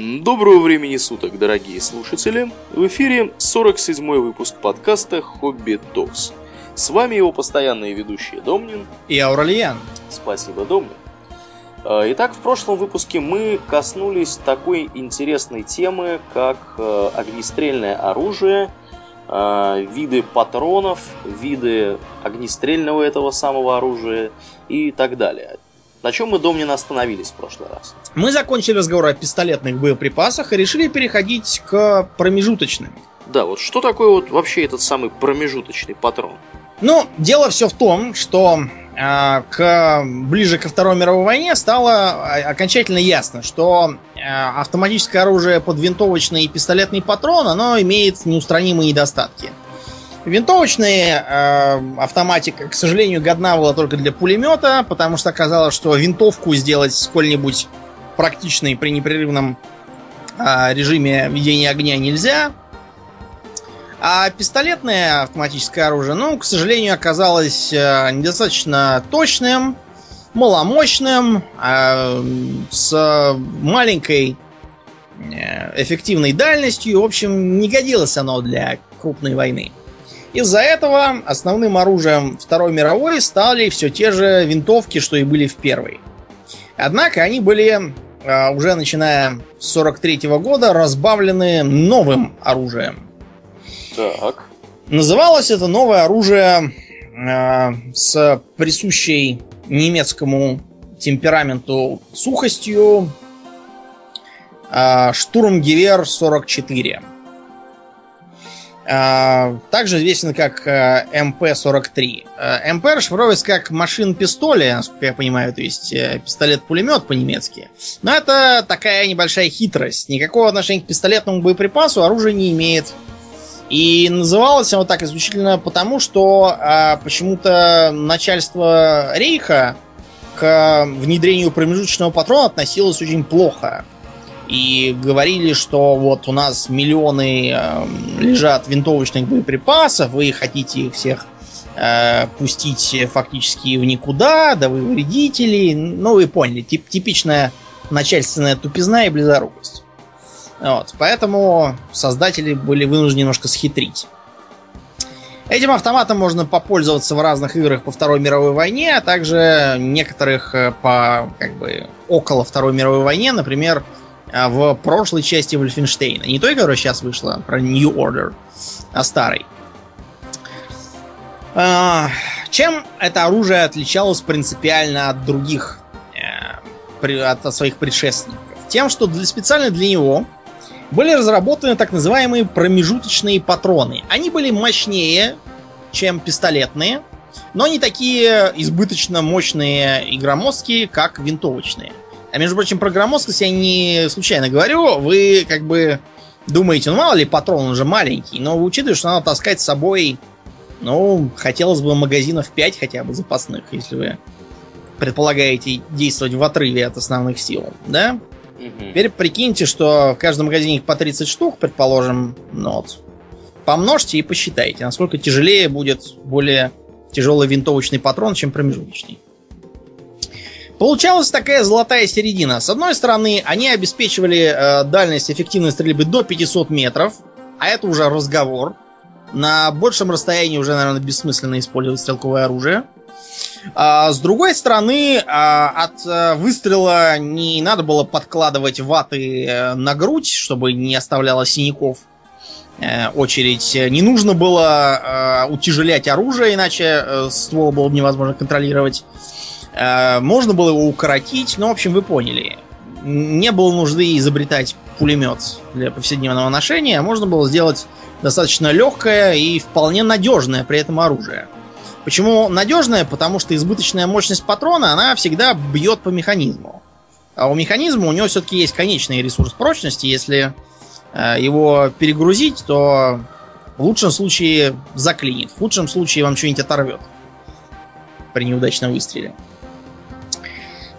Доброго времени суток, дорогие слушатели! В эфире 47-й выпуск подкаста «Хобби Токс». С вами его постоянные ведущие Домнин и Ауральян. Спасибо, Домнин. А, итак, в прошлом выпуске мы коснулись такой интересной темы, как э, огнестрельное оружие, а, виды патронов, виды огнестрельного этого самого оружия и так далее. На чем мы, Домнин, остановились в прошлый раз? Мы закончили разговор о пистолетных боеприпасах и решили переходить к промежуточным. Да, вот что такое вот вообще этот самый промежуточный патрон? Ну, дело все в том, что э, к, ближе ко Второй мировой войне стало а, окончательно ясно, что э, автоматическое оружие под винтовочный и пистолетный патрон, оно имеет неустранимые недостатки. Винтовочная э, автоматика, к сожалению, годна была только для пулемета, потому что оказалось, что винтовку сделать сколь-нибудь практичной при непрерывном э, режиме ведения огня нельзя. А пистолетное автоматическое оружие, ну, к сожалению, оказалось э, недостаточно точным, маломощным, э, с маленькой э, эффективной дальностью. В общем, не годилось оно для крупной войны. Из-за этого основным оружием Второй мировой стали все те же винтовки, что и были в Первой. Однако они были а, уже начиная с 43 -го года разбавлены новым оружием. Так. Называлось это новое оружие э, с присущей немецкому темпераменту сухостью э, Sturmgewehr 44. А, также известен как э, МП-43. Э, МП расшифровывается как Maschinenpistole, насколько я понимаю, то есть э, пистолет-пулемет по-немецки. Но это такая небольшая хитрость. Никакого отношения к пистолетному боеприпасу оружие не имеет. И называлось оно так исключительно потому, что а, почему-то начальство Рейха к внедрению промежуточного патрона относилось очень плохо и говорили, что вот у нас миллионы э, лежат винтовочных боеприпасов, вы хотите их всех э, пустить фактически в никуда, да вы вредители. Ну, вы поняли, тип, типичная начальственная тупизна и близорукость. Вот, поэтому создатели были вынуждены немножко схитрить. Этим автоматом можно попользоваться в разных играх по Второй мировой войне, а также некоторых э, по как бы около Второй мировой войне, например, в прошлой части Вольфенштейна. Не той, которая сейчас вышла, про New Order, а старой. А, чем это оружие отличалось принципиально от других, э, от своих предшественников? Тем, что для, специально для него были разработаны так называемые промежуточные патроны. Они были мощнее, чем пистолетные, но не такие избыточно мощные и громоздкие, как винтовочные. А между прочим, про громоздкость я не случайно говорю. Вы как бы думаете, ну мало ли патрон, он же маленький, но вы учитываете, что надо таскать с собой, ну, хотелось бы магазинов 5 хотя бы запасных, если вы предполагаете действовать в отрыве от основных сил, да? Угу. Теперь прикиньте, что в каждом магазине их по 30 штук, предположим, ну вот. Помножьте и посчитайте, насколько тяжелее будет более тяжелый винтовочный патрон, чем промежуточный. Получалась такая золотая середина. С одной стороны, они обеспечивали э, дальность эффективной стрельбы до 500 метров, а это уже разговор. На большем расстоянии уже, наверное, бессмысленно использовать стрелковое оружие. А, с другой стороны, а, от а, выстрела не надо было подкладывать ваты э, на грудь, чтобы не оставляло синяков э, очередь. Не нужно было э, утяжелять оружие, иначе э, ствол было бы невозможно контролировать. Э, можно было его укоротить, но, в общем, вы поняли. Не было нужды изобретать пулемет для повседневного ношения, а можно было сделать достаточно легкое и вполне надежное при этом оружие. Почему надежное? Потому что избыточная мощность патрона, она всегда бьет по механизму. А у механизма у него все-таки есть конечный ресурс прочности. Если э, его перегрузить, то в лучшем случае заклинит. В худшем случае вам что-нибудь оторвет при неудачном выстреле.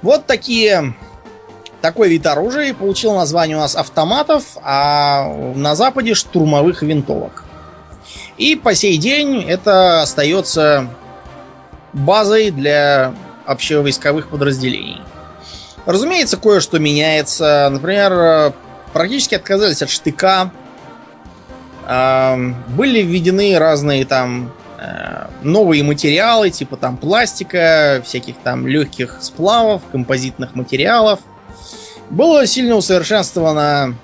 Вот такие такой вид оружия получил название у нас автоматов, а на Западе штурмовых винтовок. И по сей день это остается базой для общевойсковых подразделений. Разумеется, кое-что меняется. Например, практически отказались от штыка. Э, были введены разные там э, новые материалы, типа там пластика, всяких там легких сплавов, композитных материалов. Было сильно усовершенствовано,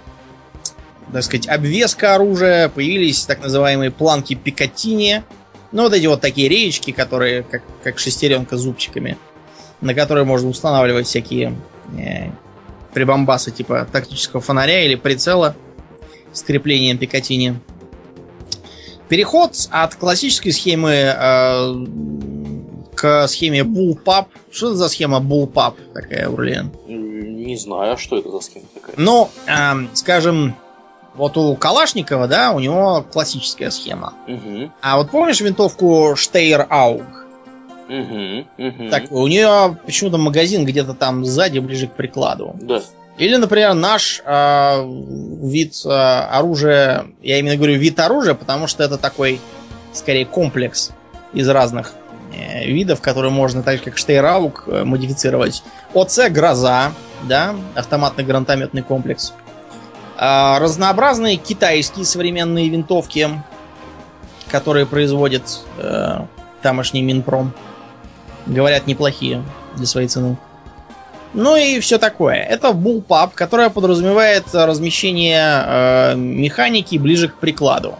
так сказать, обвеска оружия, появились так называемые планки Пикатини, ну вот эти вот такие реечки, которые как, как шестеренка зубчиками, на которые можно устанавливать всякие э, прибамбасы типа тактического фонаря или прицела с креплением Пикатини. Переход от классической схемы э, к схеме Bullpup. Что это за схема Bullpup такая, Урлен? Не знаю, а что это за схема такая? Ну, э, скажем, вот у Калашникова, да, у него классическая схема. Угу. А вот помнишь винтовку Штейр Ауг? Угу. Угу. Так, у нее почему-то магазин где-то там сзади, ближе к прикладу. Да. Или, например, наш э, вид э, оружия, я именно говорю вид оружия, потому что это такой, скорее, комплекс из разных э, видов, которые можно, так как Штейраук, э, модифицировать. ОЦ Гроза, да, автоматный гранатометный комплекс. Э, разнообразные китайские современные винтовки, которые производит э, тамошний Минпром. Говорят, неплохие для своей цены. Ну и все такое. Это bullpup, которая подразумевает размещение э, механики ближе к прикладу.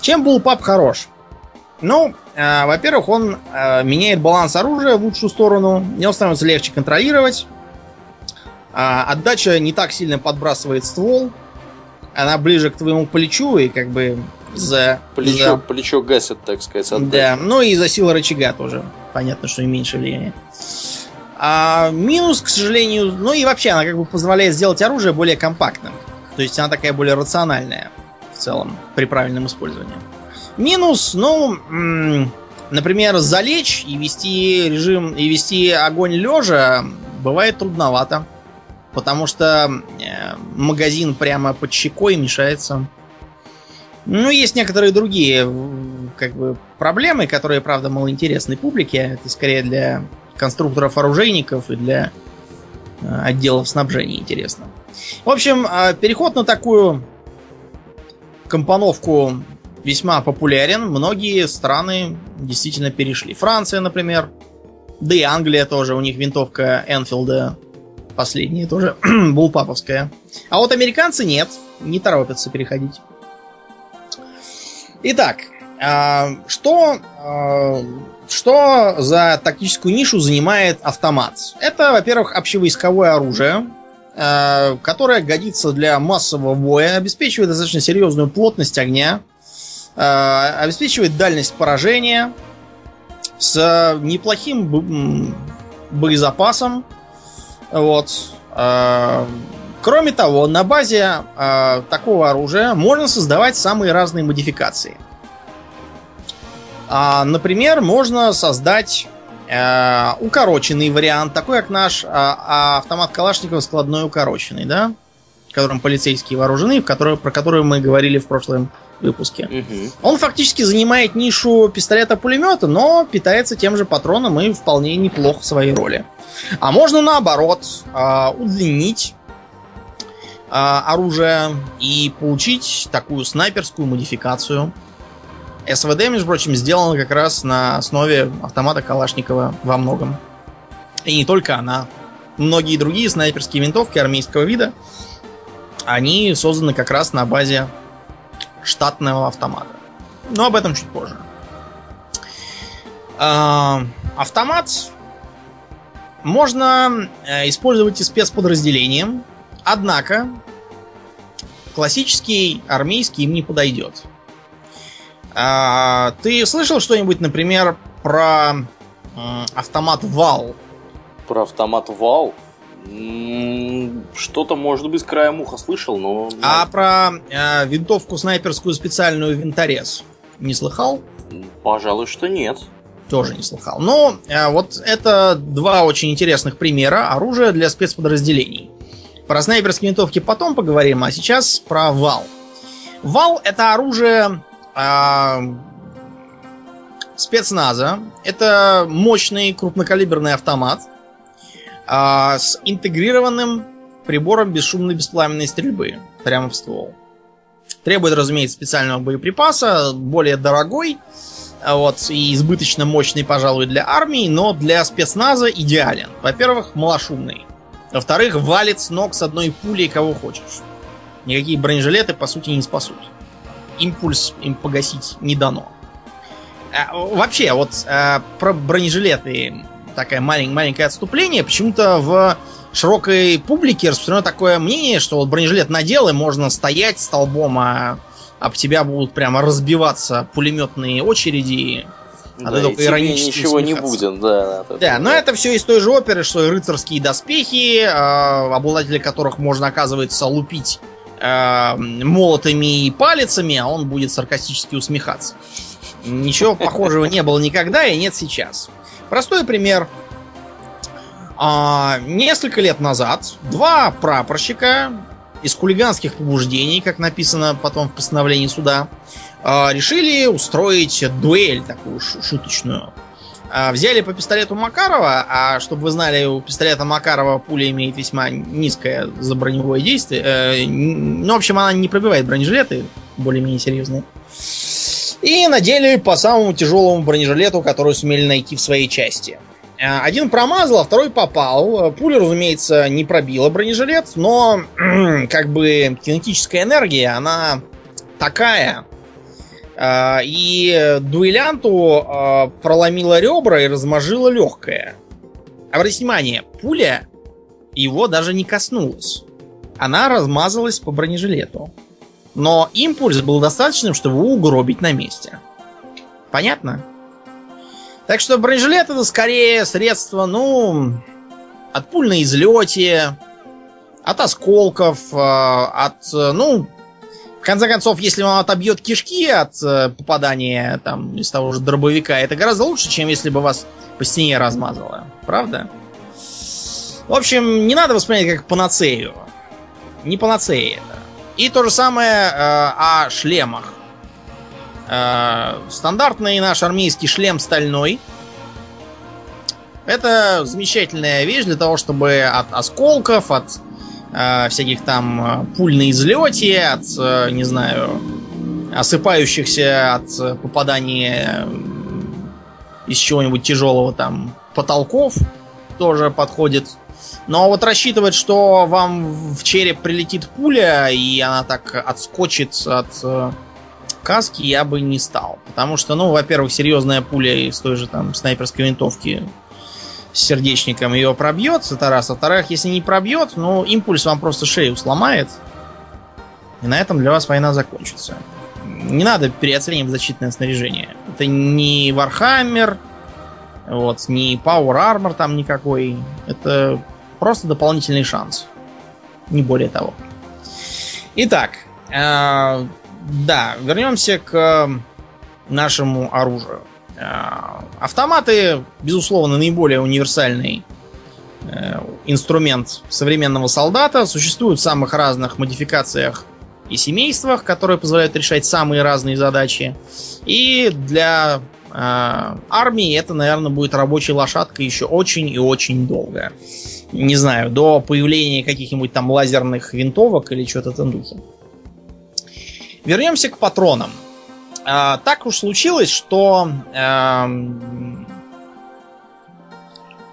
Чем bullpup хорош? Ну, э, во-первых, он э, меняет баланс оружия в лучшую сторону, его становится легче контролировать. А отдача не так сильно подбрасывает ствол. Она ближе к твоему плечу и как бы за... Плечо, за- плечо гасит, так сказать, отдачу. да, ну и за силу рычага тоже. Понятно, что и меньше влияния. А минус, к сожалению, ну и вообще она как бы позволяет сделать оружие более компактным. То есть она такая более рациональная в целом при правильном использовании. Минус, ну, например, залечь и вести режим и вести огонь лежа бывает трудновато, потому что э, магазин прямо под щекой мешается. Ну, есть некоторые другие как бы проблемы, которые, правда, малоинтересны публике. Это скорее для конструкторов-оружейников и для э, отделов снабжения интересно. В общем, э, переход на такую компоновку весьма популярен. Многие страны действительно перешли. Франция, например. Да и Англия тоже. У них винтовка Энфилда последняя тоже булпаповская. А вот американцы нет. Не торопятся переходить. Итак, а, что, а, что за тактическую нишу занимает автомат? Это, во-первых, общевойсковое оружие, а, которое годится для массового боя, обеспечивает достаточно серьезную плотность огня, а, обеспечивает дальность поражения с неплохим боезапасом. Вот. А, Кроме того, на базе такого оружия можно создавать самые разные модификации. А, например, можно создать э, укороченный вариант, такой как наш а, а, автомат Калашникова складной укороченный, да? Которым полицейские вооружены, в который, про который мы говорили в прошлом выпуске. Мгм. Он фактически занимает нишу пистолета-пулемета, но питается тем же патроном и вполне неплох в своей роли. А можно наоборот а, удлинить а, оружие и получить такую снайперскую модификацию. СВД, между прочим, сделана как раз на основе автомата Калашникова во многом. И не только она. Многие другие снайперские винтовки армейского вида, они созданы как раз на базе штатного автомата. Но об этом чуть позже. А, Автомат можно э, использовать и спецподразделением, однако классический армейский им не подойдет. А, Ты слышал что-нибудь, например, про автомат Вал? Про автомат Вал. Что-то, может быть, краем уха слышал, но... А про э, винтовку снайперскую специальную винторез не слыхал? Пожалуй, что нет. Тоже не слыхал. Но э, вот это два очень интересных примера оружия для спецподразделений. Про снайперские винтовки потом поговорим, а сейчас про вал. Вал это оружие э, спецназа. Это мощный крупнокалиберный автомат э, с интегрированным прибором бесшумной беспламенной стрельбы прямо в ствол. Требует, разумеется, специального боеприпаса, более дорогой, а вот, и избыточно мощный, пожалуй, для армии, но для спецназа идеален. Во-первых, малошумный. Во-вторых, валит с ног с одной пулей кого хочешь. Никакие бронежилеты, по сути, не спасут. Импульс им погасить не дано. А, вообще, вот а, про бронежилеты такое малень, маленькое отступление. Почему-то в широкой публике распространено такое мнение, что вот бронежилет надел и можно стоять столбом, а об тебя будут прямо разбиваться пулеметные очереди. А да, и иронически ничего не будет, да. Да, да, но это все из той же оперы, что и рыцарские доспехи, э, обладатели которых можно, оказывается, лупить э, молотами и палицами, а он будет саркастически усмехаться. Ничего похожего не было никогда и нет сейчас. Простой пример. А, несколько лет назад два прапорщика из хулиганских побуждений, как написано потом в постановлении суда, а, решили устроить дуэль такую шуточную. А, взяли по пистолету Макарова, а чтобы вы знали, у пистолета Макарова пуля имеет весьма низкое заброневое действие. Э, ну, в общем, она не пробивает бронежилеты, более-менее серьезные. И надели по самому тяжелому бронежилету, который сумели найти в своей части. Э, один промазал, а второй попал. Пуля, разумеется, не пробила бронежилет, но как бы кинетическая энергия, она такая. Э, и дуэлянту э, проломила ребра и разможила легкое. Обратите внимание, пуля его даже не коснулась. Она размазалась по бронежилету. Но импульс был достаточным, чтобы угробить на месте. Понятно? Так что бронежилет это скорее средство, ну, от пуль на излете, от осколков, э, от, ну, конце концов, если вам отобьет кишки от э, попадания там из того же дробовика, это гораздо лучше, чем если бы вас по стене размазало. Правда? В общем, не надо воспринимать как панацею. Не панацея это. И то же самое э, о шлемах. Э, стандартный наш армейский шлем стальной. Это замечательная вещь для того, чтобы от осколков, от э, всяких там э, пуль на излете, от, э, не знаю, осыпающихся от попадания из чего-нибудь тяжелого там потолков тоже подходит. Но вот рассчитывать, что вам в череп прилетит пуля, и она так отскочит от каски, я бы не стал. Потому что, ну, во-первых, серьезная пуля из той же там снайперской винтовки с сердечником ее пробьет, это раз. Во-вторых, если не пробьет, ну, импульс вам просто шею сломает. И на этом для вас война закончится. Не надо переоценивать защитное снаряжение. Это не Warhammer, вот, не Power Armor там никакой. Это просто дополнительный шанс. Не более того. Итак, э, да, вернемся к нашему оружию. Э, автоматы, безусловно, наиболее универсальный э, инструмент современного солдата. Существуют в самых разных модификациях и семействах, которые позволяют решать самые разные задачи. И для э, армии это, наверное, будет рабочей лошадкой еще очень и очень долго. Не знаю, до появления каких-нибудь там лазерных винтовок или что-то в этом духе. Вернемся к патронам. А, так уж случилось, что а,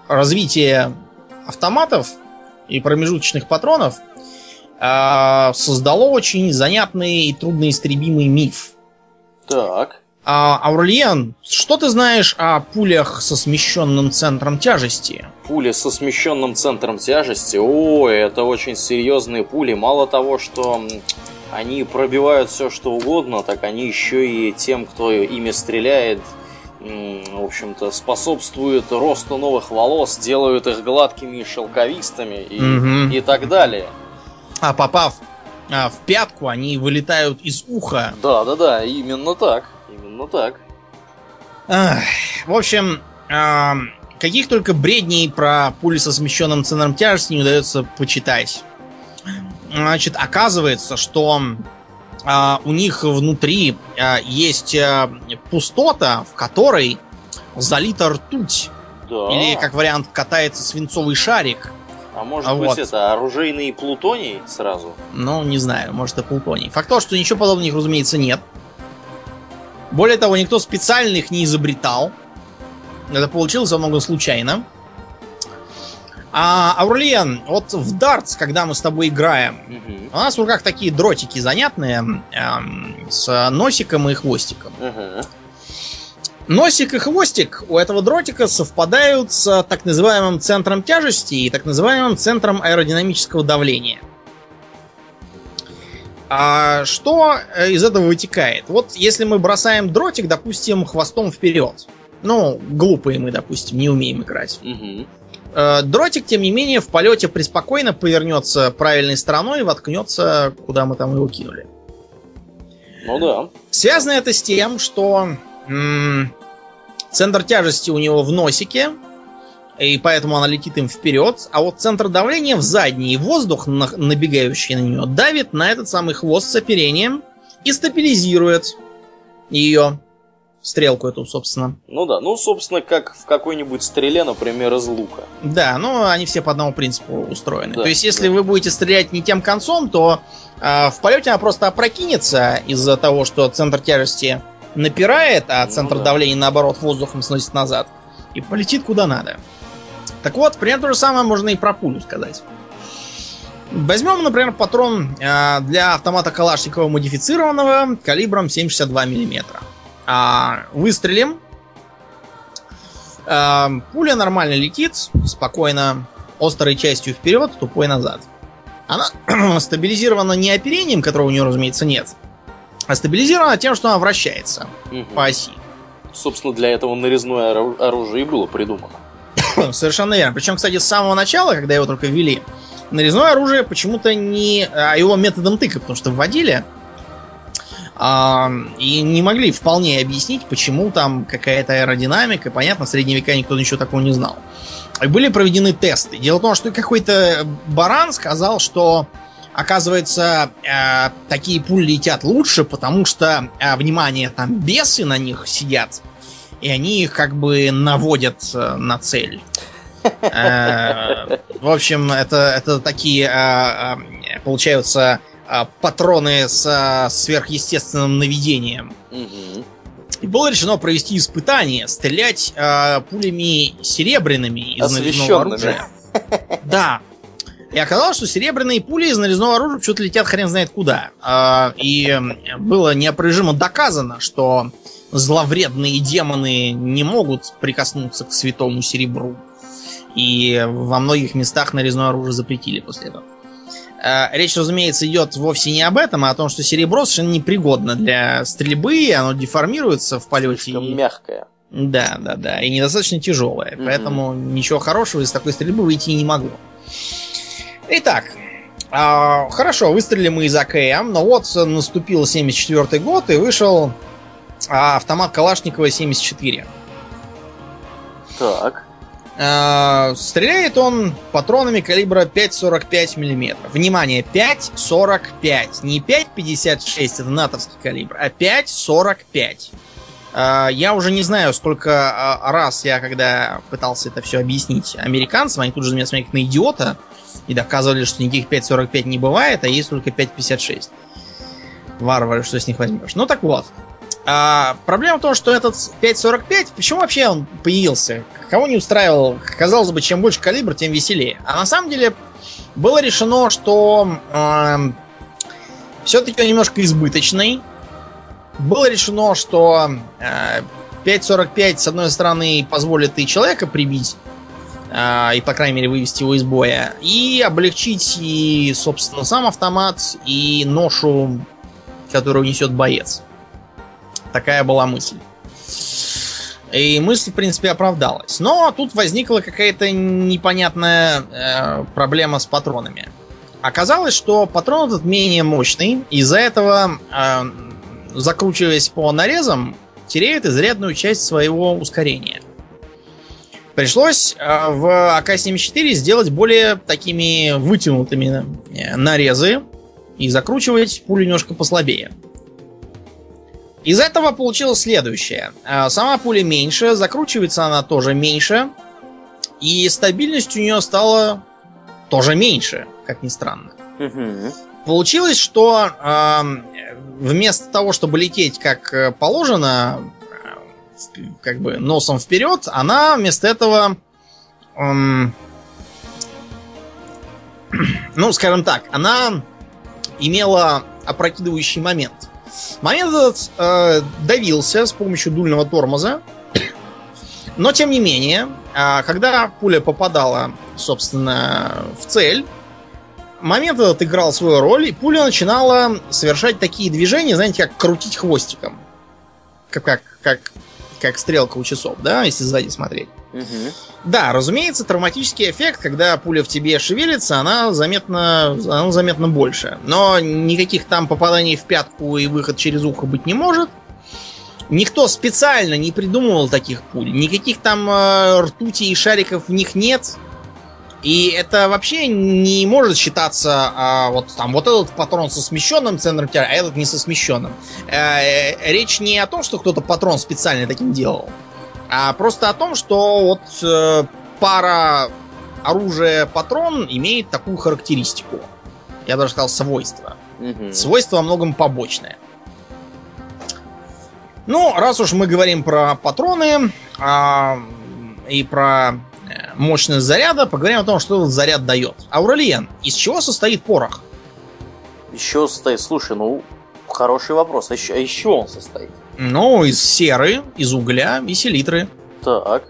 развитие автоматов и промежуточных патронов а, создало очень занятный и трудноистребимый миф. Так. А, Аурлиен, что ты знаешь о пулях со смещенным центром тяжести? Пули со смещенным центром тяжести? О, это очень серьезные пули. Мало того, что они пробивают все что угодно, так они еще и тем, кто ими стреляет, в общем-то, способствуют росту новых волос, делают их гладкими и шелковистыми и, угу. и так далее. А попав а, в пятку, они вылетают из уха. Да, да, да, именно так. Именно так. Ах, в общем, а, каких только бредней про пули со смещенным центром тяжести не удается почитать. Значит, оказывается, что а, у них внутри а, есть а, пустота, в которой залита ртуть. Да. Или, как вариант, катается свинцовый шарик. А может А быть вот. это оружейный плутоний сразу? Ну, не знаю, может и плутоний. Факт то, что ничего подобного, разумеется, нет. Более того, никто специально их не изобретал. Это получилось во многом случайно. А, Аурлиен, вот в дартс, когда мы с тобой играем, Мгм. у нас в руках такие дротики занятные эм, с носиком и хвостиком. Ага. Носик и хвостик у этого дротика совпадают с так называемым центром тяжести и так называемым центром аэродинамического давления. А что э, из этого вытекает? Вот если мы бросаем дротик, допустим, хвостом вперед. Ну, глупые мы, допустим, не умеем играть. Мгм. Э, Дротик, тем не менее, в полете преспокойно повернется правильной стороной и воткнется, куда мы там его кинули. Ну да. Связано это с тем, что м, центр тяжести у него в носике, и поэтому она летит им вперед, а вот центр давления в задний, и воздух, на- набегающий на нее, давит на этот самый хвост с оперением и стабилизирует ее стрелку эту, собственно. Ну да. Ну, собственно, как в какой-нибудь стреле, например, из лука. Да, ну они все по одному принципу устроены. Да, То есть, если да. вы будете стрелять не тем концом, то а, в полете она просто опрокинется из-за того, что центр тяжести напирает, а Ну центр да. давления, наоборот, воздухом сносит назад. И полетит куда надо. Так вот, примерно то же самое можно и про пулю сказать. Возьмем, например, патрон а, для автомата Калашникова модифицированного калибром 7,62 мм. А, выстрелим. А, пуля нормально летит, спокойно, острой частью вперед, тупой назад. Она стабилизирована не оперением, которого у нее, разумеется, нет, а стабилизирована тем, что она вращается Мгм. по оси. Собственно, для этого нарезное ору- оружие и было придумано. Совершенно верно. Причем, кстати, с самого начала, когда его только ввели, нарезное оружие почему-то не... А его методом тыка, потому что вводили. А, и не могли вполне объяснить, почему там какая-то аэродинамика. Понятно, в средние века никто ничего такого не знал. И были проведены тесты. Дело в том, что какой-то баран сказал, что оказывается, э, такие пули летят лучше, потому что, э, внимание, там бесы на них сидят, и они их как бы наводят э, на цель. Э, В общем, это, это такие, э, э, получаются, патроны с сверхъестественным наведением. И было решено провести испытание, стрелять э, пулями серебряными из нарезного оружия. Да. И оказалось, что серебряные пули из нарезного оружия что-то летят хрен знает куда. А, И было неопровержимо доказано, что зловредные демоны не могут прикоснуться к святому серебру. И во многих местах нарезное оружие запретили после этого. А, Речь, разумеется, идет вовсе не об этом, а о том, что серебро совершенно непригодно для стрельбы, оно деформируется в полете. Слишком и- мягкое. да, да, да. И недостаточно тяжелая. Мгм. Поэтому ничего хорошего из такой стрельбы выйти не могло. Итак, а, хорошо, выстрелили мы из АКМ, но вот наступил 74 год и вышел а, автомат Калашникова 74. Так. А, стреляет он патронами калибра 5,45 мм. Внимание, 5,45. Не 5,56, это натовский калибр, а 5,45. А, Я уже не знаю, сколько а, раз я, когда пытался это все объяснить американцам, они тут же меня смотрели на идиота и доказывали, что никаких 5.45 не бывает, а есть только 5.56. Варвары, что с них возьмешь. Ну так вот. А, проблема в том, что этот 5.45, почему вообще он появился? Кого не устраивал? Казалось бы, чем больше калибр, тем веселее. А на самом деле было решено, что все-таки он немножко избыточный. Было решено, что э, 5.45 с одной стороны позволит и человека прибить, а, и, по крайней мере, вывести его из боя, и облегчить и, собственно, сам автомат, и ношу, которую несет боец. Такая была мысль. И мысль, в принципе, оправдалась. Но тут возникла какая-то непонятная э, проблема с патронами. Оказалось, что патрон этот менее мощный, из-за этого, э, закручиваясь по нарезам, теряет изрядную часть своего ускорения. Пришлось э, в АК-74 сделать более такими вытянутыми э, нарезы и закручивать пулю немножко послабее. Из этого получилось следующее. Э, Сама пуля меньше, закручивается она тоже меньше, и стабильность у нее стала тоже меньше, как ни странно. Получилось, что э, вместо того, чтобы лететь как положено, как бы носом вперед, она вместо этого, эм, ну, скажем так, она имела опрокидывающий момент. Момент этот э, давился с помощью дульного тормоза, но тем не менее, а, когда пуля попадала, собственно, в цель, момент этот играл свою роль, и пуля начинала совершать такие движения, знаете, как крутить хвостиком. Как, как, как, как стрелка у часов, да, если сзади смотреть. Да, разумеется, травматический эффект, когда пуля в тебе шевелится, она заметно, она заметно больше. Но никаких там попаданий в пятку и выход через ухо быть не может. Никто специально не придумывал таких пуль. Никаких там э, ртути и шариков в них нет. И это вообще не может считаться а, вот там вот этот патрон со смещенным центром тяжести, а этот не со смещенным. Э, э, речь не о том, что кто-то патрон специально таким делал, а просто о том, что вот э, пара оружие-патрон имеет такую характеристику. Я даже сказал свойство. Мгм. Свойство во многом побочное. Ну, раз уж мы говорим про патроны а, и про э, мощность заряда, поговорим о том, что этот заряд дает. Аурелиен, из чего состоит порох? Еще состоит. Слушай, ну, хороший вопрос. А еще, а еще он состоит? Ну, из серы, из угля и селитры. Так.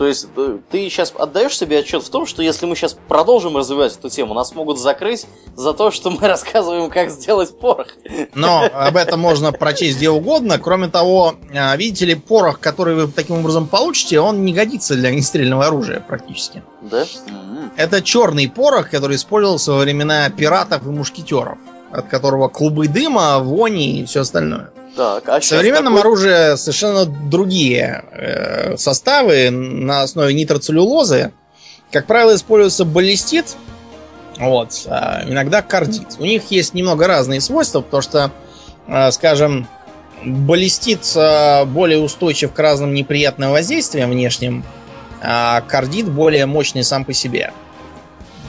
То есть э, ты сейчас отдаешь себе отчет в том, что если мы сейчас продолжим развивать эту тему, нас могут закрыть за то, что мы рассказываем, как сделать порох. Но об этом можно прочесть где угодно. Кроме того, а, видите ли, порох, который вы таким образом получите, он не годится для огнестрельного оружия практически. Да? М. Это черный порох, который использовался во времена пиратов и мушкетеров, от которого клубы дыма, вони и все остальное. Так, а В современном какой- оружии совершенно другие э, составы на основе нитроцеллюлозы. Как правило, используется баллистит, вот, а иногда кардит. У них есть немного разные свойства, потому что, э, скажем, баллистит э, более устойчив к разным неприятным воздействиям внешним, а кардит более мощный сам по себе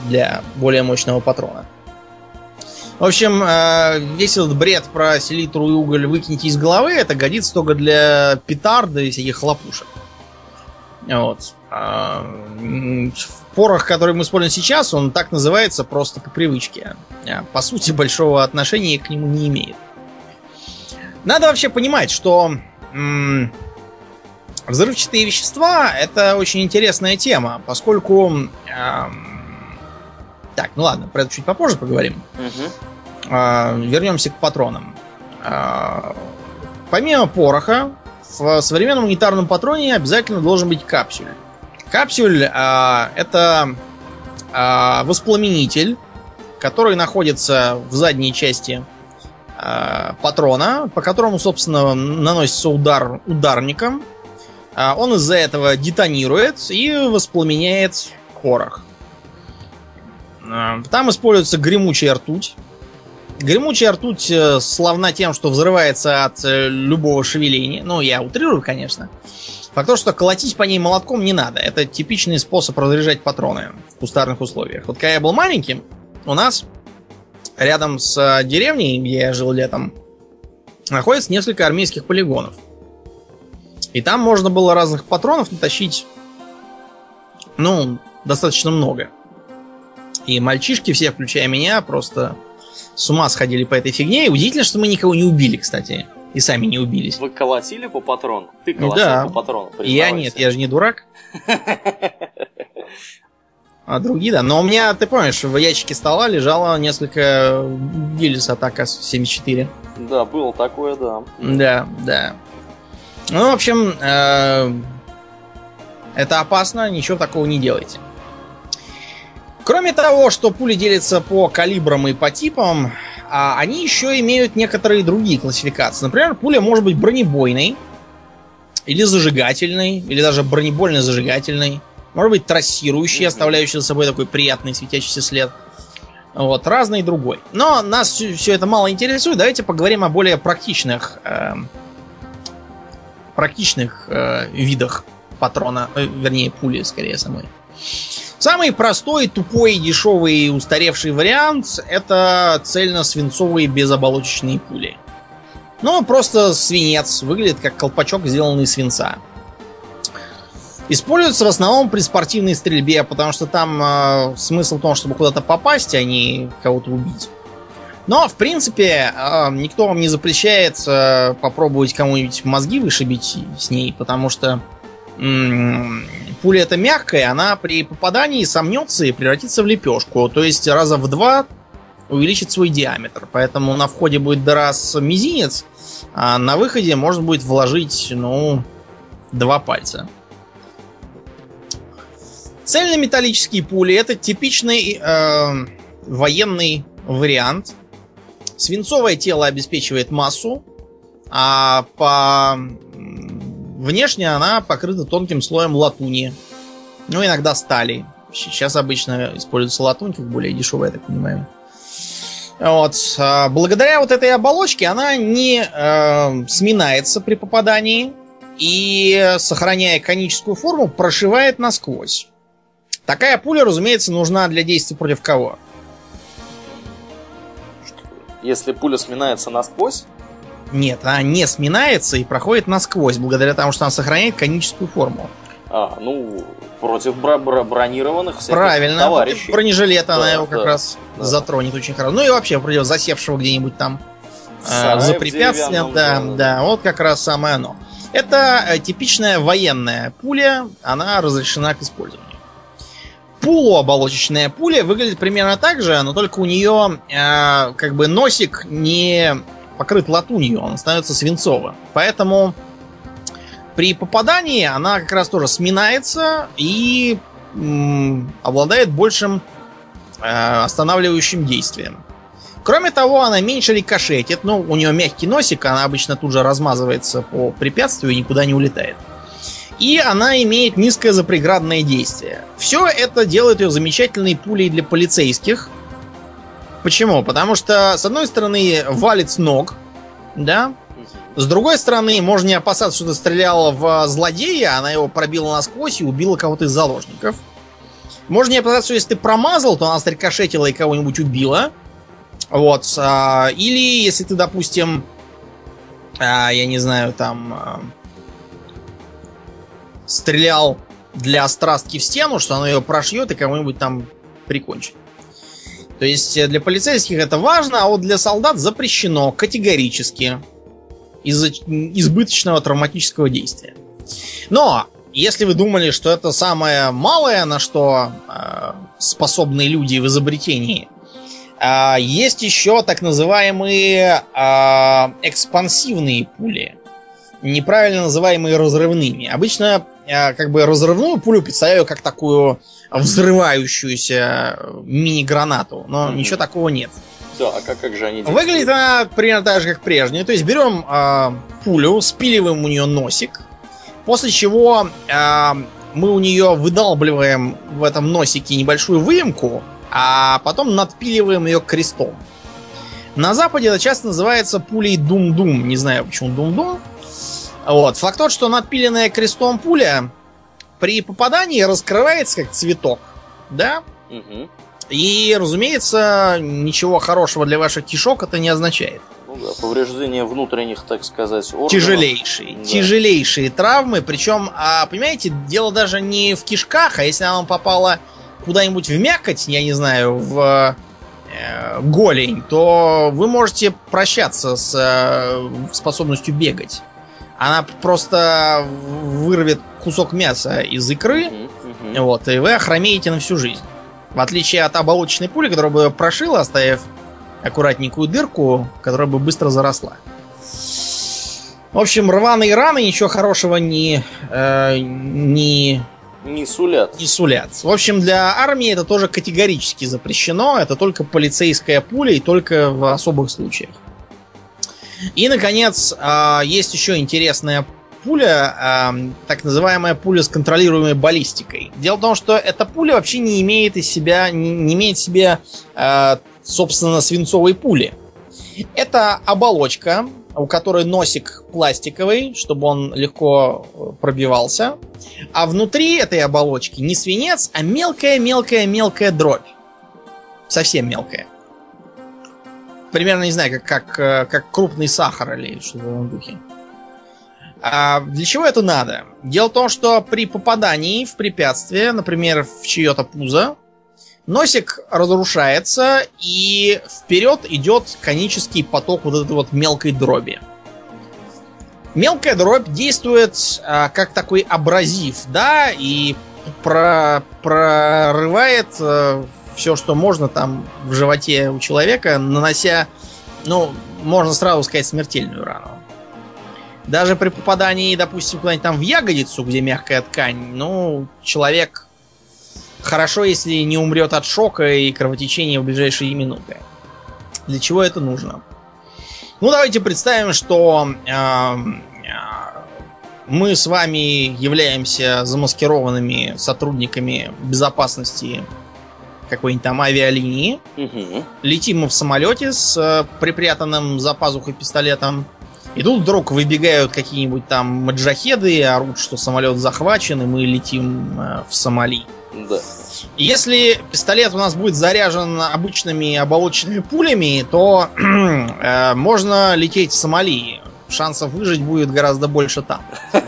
для более мощного патрона. В общем, э, весь этот бред про селитру и уголь выкиньте из головы, это годится только для петарды и всяких хлопушек. Вот. А, Порох, который мы используем сейчас, он так называется просто по привычке. А, По сути, большого отношения к нему не имеет. Надо вообще понимать, что м, взрывчатые вещества это очень интересная тема, поскольку... ам, Так, ну ладно, про это чуть попозже поговорим. Мгм. А, вернемся к патронам. А, помимо пороха, в современном унитарном патроне обязательно должен быть капсюль. Капсюль а, это воспламенитель, который находится в задней части патрона, по которому, собственно, наносится удар ударником. Он из-за этого детонирует и воспламеняет порох. Там используется гремучая ртуть. Гремучая ртуть э, славна тем, что взрывается от э, любого шевеления. Ну, я утрирую, конечно. Факт то, что колотить по ней молотком не надо. Это типичный способ разряжать патроны в кустарных условиях. Вот когда я был маленьким, у нас рядом с э, деревней, где я жил летом, находится несколько армейских полигонов. И там можно было разных патронов натащить, ну, достаточно много. И мальчишки все, включая меня, просто с ума сходили по этой фигне. И удивительно, что мы никого не убили, кстати. И сами не убились. Вы колотили по патрону? Ты колотил да. по патрону, Я нет, я же не дурак. А другие, да. Но у меня, ты помнишь, в ящике стола лежало несколько гильз от АК-74. Да, было такое, да. Да, да. Ну, в общем, э, это опасно, ничего такого не делайте. Кроме того, что пули делятся по калибрам и по типам, а, они еще имеют некоторые другие классификации. Например, пуля может быть бронебойной, или зажигательной, или даже бронебойно-зажигательной. Может быть трассирующей, Мгм. оставляющей за собой такой приятный светящийся след. Вот, разный и другой. Но нас все это мало интересует. Давайте поговорим о более практичных, эм, практичных э, видах патрона, э, вернее пули, скорее самой. Самый простой, тупой, дешевый, устаревший вариант это цельно-свинцовые безоболочечные пули. Ну, просто свинец. Выглядит как колпачок, сделанный из свинца. Используются в основном при спортивной стрельбе, потому что там э, смысл в том, чтобы куда-то попасть, а не кого-то убить. Но, в принципе, э, никто вам не запрещает э, попробовать кому-нибудь мозги вышибить с ней, потому что пуля это мягкая, она при попадании сомнется и превратится в лепешку. То есть раза в два увеличит свой диаметр. Поэтому на входе будет дыра с мизинец, а на выходе можно будет вложить, ну, два пальца. Цельнометаллические пули это типичный э, военный вариант. Свинцовое тело обеспечивает массу, а по внешне она покрыта тонким слоем латуни. Ну, иногда стали. Сейчас обычно используется латунь, как более дешевая, я так понимаю. Вот. А благодаря вот этой оболочке она не э, сминается при попадании и, сохраняя коническую форму, прошивает насквозь. Такая пуля, разумеется, нужна для действий против кого? Если пуля сминается насквозь? Нет, она не сминается и проходит насквозь, благодаря тому, что она сохраняет коническую форму. А, ну, против бро- бро- бронированных Правильно. товарищей. Бронежилет да, она его как да, раз да. затронет очень хорошо. Ну и вообще против засевшего где-нибудь там э, за препятствием. Да, да, да, вот как раз самое оно. Это э, типичная военная пуля, она разрешена к использованию. Полуоболочечная пуля выглядит примерно так же, но только у нее э, как бы носик не покрыт латунью, он становится свинцовым. Поэтому при попадании она как раз тоже сминается и м, обладает большим э, останавливающим действием. Кроме того, она меньше рикошетит. Ну, у нее мягкий носик, она обычно тут же размазывается по препятствию и никуда не улетает. И она имеет низкое запреградное действие. Все это делает ее замечательной пулей для полицейских. Почему? Потому что, с одной стороны, валит с ног, да, с другой стороны, можно не опасаться, что ты стреляла в злодея, она его пробила насквозь и убила кого-то из заложников. Можно не опасаться, что если ты промазал, то она стрикошетила и кого-нибудь убила. Вот. а, Или если ты, допустим, а, я не знаю, там а, стрелял для страстки в стену, что она ее прошьет и кого-нибудь там прикончит. То есть э, для полицейских это важно, а вот для солдат запрещено категорически из-за избыточного травматического действия. Но если вы думали, что это самое малое, на что э, способны люди в изобретении, э, есть еще так называемые э, экспансивные пули, неправильно называемые разрывными. Обычно э, как бы разрывную пулю представляю как такую взрывающуюся мини-гранату, но Мгм. ничего такого нет. Да, а как, как же они Выглядит она примерно так же, как прежняя. То есть берем а, пулю, спиливаем у нее носик, после чего а, мы у нее выдалбливаем в этом носике небольшую выемку, а потом надпиливаем ее крестом. На Западе это часто называется пулей Дум-Дум. Не знаю, почему Дум-Дум. Вот. Факт тот, что надпиленная крестом пуля при попадании раскрывается как цветок. Да? Мгм. И, разумеется, ничего хорошего для ваших кишок это не означает. Ну да, повреждение внутренних, так сказать, органов. Тяжелейшие. Да. Тяжелейшие травмы. Причем, а, понимаете, дело даже не в кишках, а если она вам попала куда-нибудь в мякоть, я не знаю, в э, голень, то вы можете прощаться с э, способностью бегать. Она просто вырвет кусок мяса из икры, мгм. вот, и вы охромеете на всю жизнь. В отличие от оболочечной пули, которая бы прошила, оставив аккуратненькую дырку, которая бы быстро заросла. В общем, рваные раны ничего хорошего не, э, не, Не сулят. не сулят. В общем, для армии это тоже категорически запрещено. Это только полицейская пуля и только в особых случаях. И, наконец, а, есть еще интересная пуля, а, так называемая пуля с контролируемой баллистикой. Дело в том, что эта пуля вообще не имеет из себя, не, имеет в себе, а, собственно, свинцовой пули. Это оболочка, у которой носик пластиковый, чтобы он легко э, пробивался. А внутри этой оболочки не свинец, а мелкая-мелкая-мелкая дробь. Совсем мелкая. Примерно, не знаю, как, как, э, как крупный сахар или что-то в этом духе. А для чего это надо? Дело в том, что при попадании в препятствие, например, в чье-то пузо, носик разрушается, и вперед идет конический поток вот этой вот мелкой дроби. Мелкая дробь действует а, как такой абразив, да, и про, прорывает а, все, что можно там в животе у человека, нанося, ну, можно сразу сказать, смертельную рану. Даже при попадании, допустим, куда-нибудь там в ягодицу, где мягкая ткань, ну, человек хорошо, если не умрет от шока и кровотечения в ближайшие минуты. Для чего это нужно? Ну, давайте представим, что э, э, мы с вами являемся замаскированными сотрудниками безопасности какой-нибудь там авиалинии. Угу. Летим мы в самолете с э, припрятанным за пазухой пистолетом. И тут вдруг выбегают какие-нибудь там маджахеды, орут, что самолет захвачен, и мы летим э, в Сомали. Да. Если пистолет у нас будет заряжен обычными оболочными пулями, то э, можно лететь в Сомали. Шансов выжить будет гораздо больше там.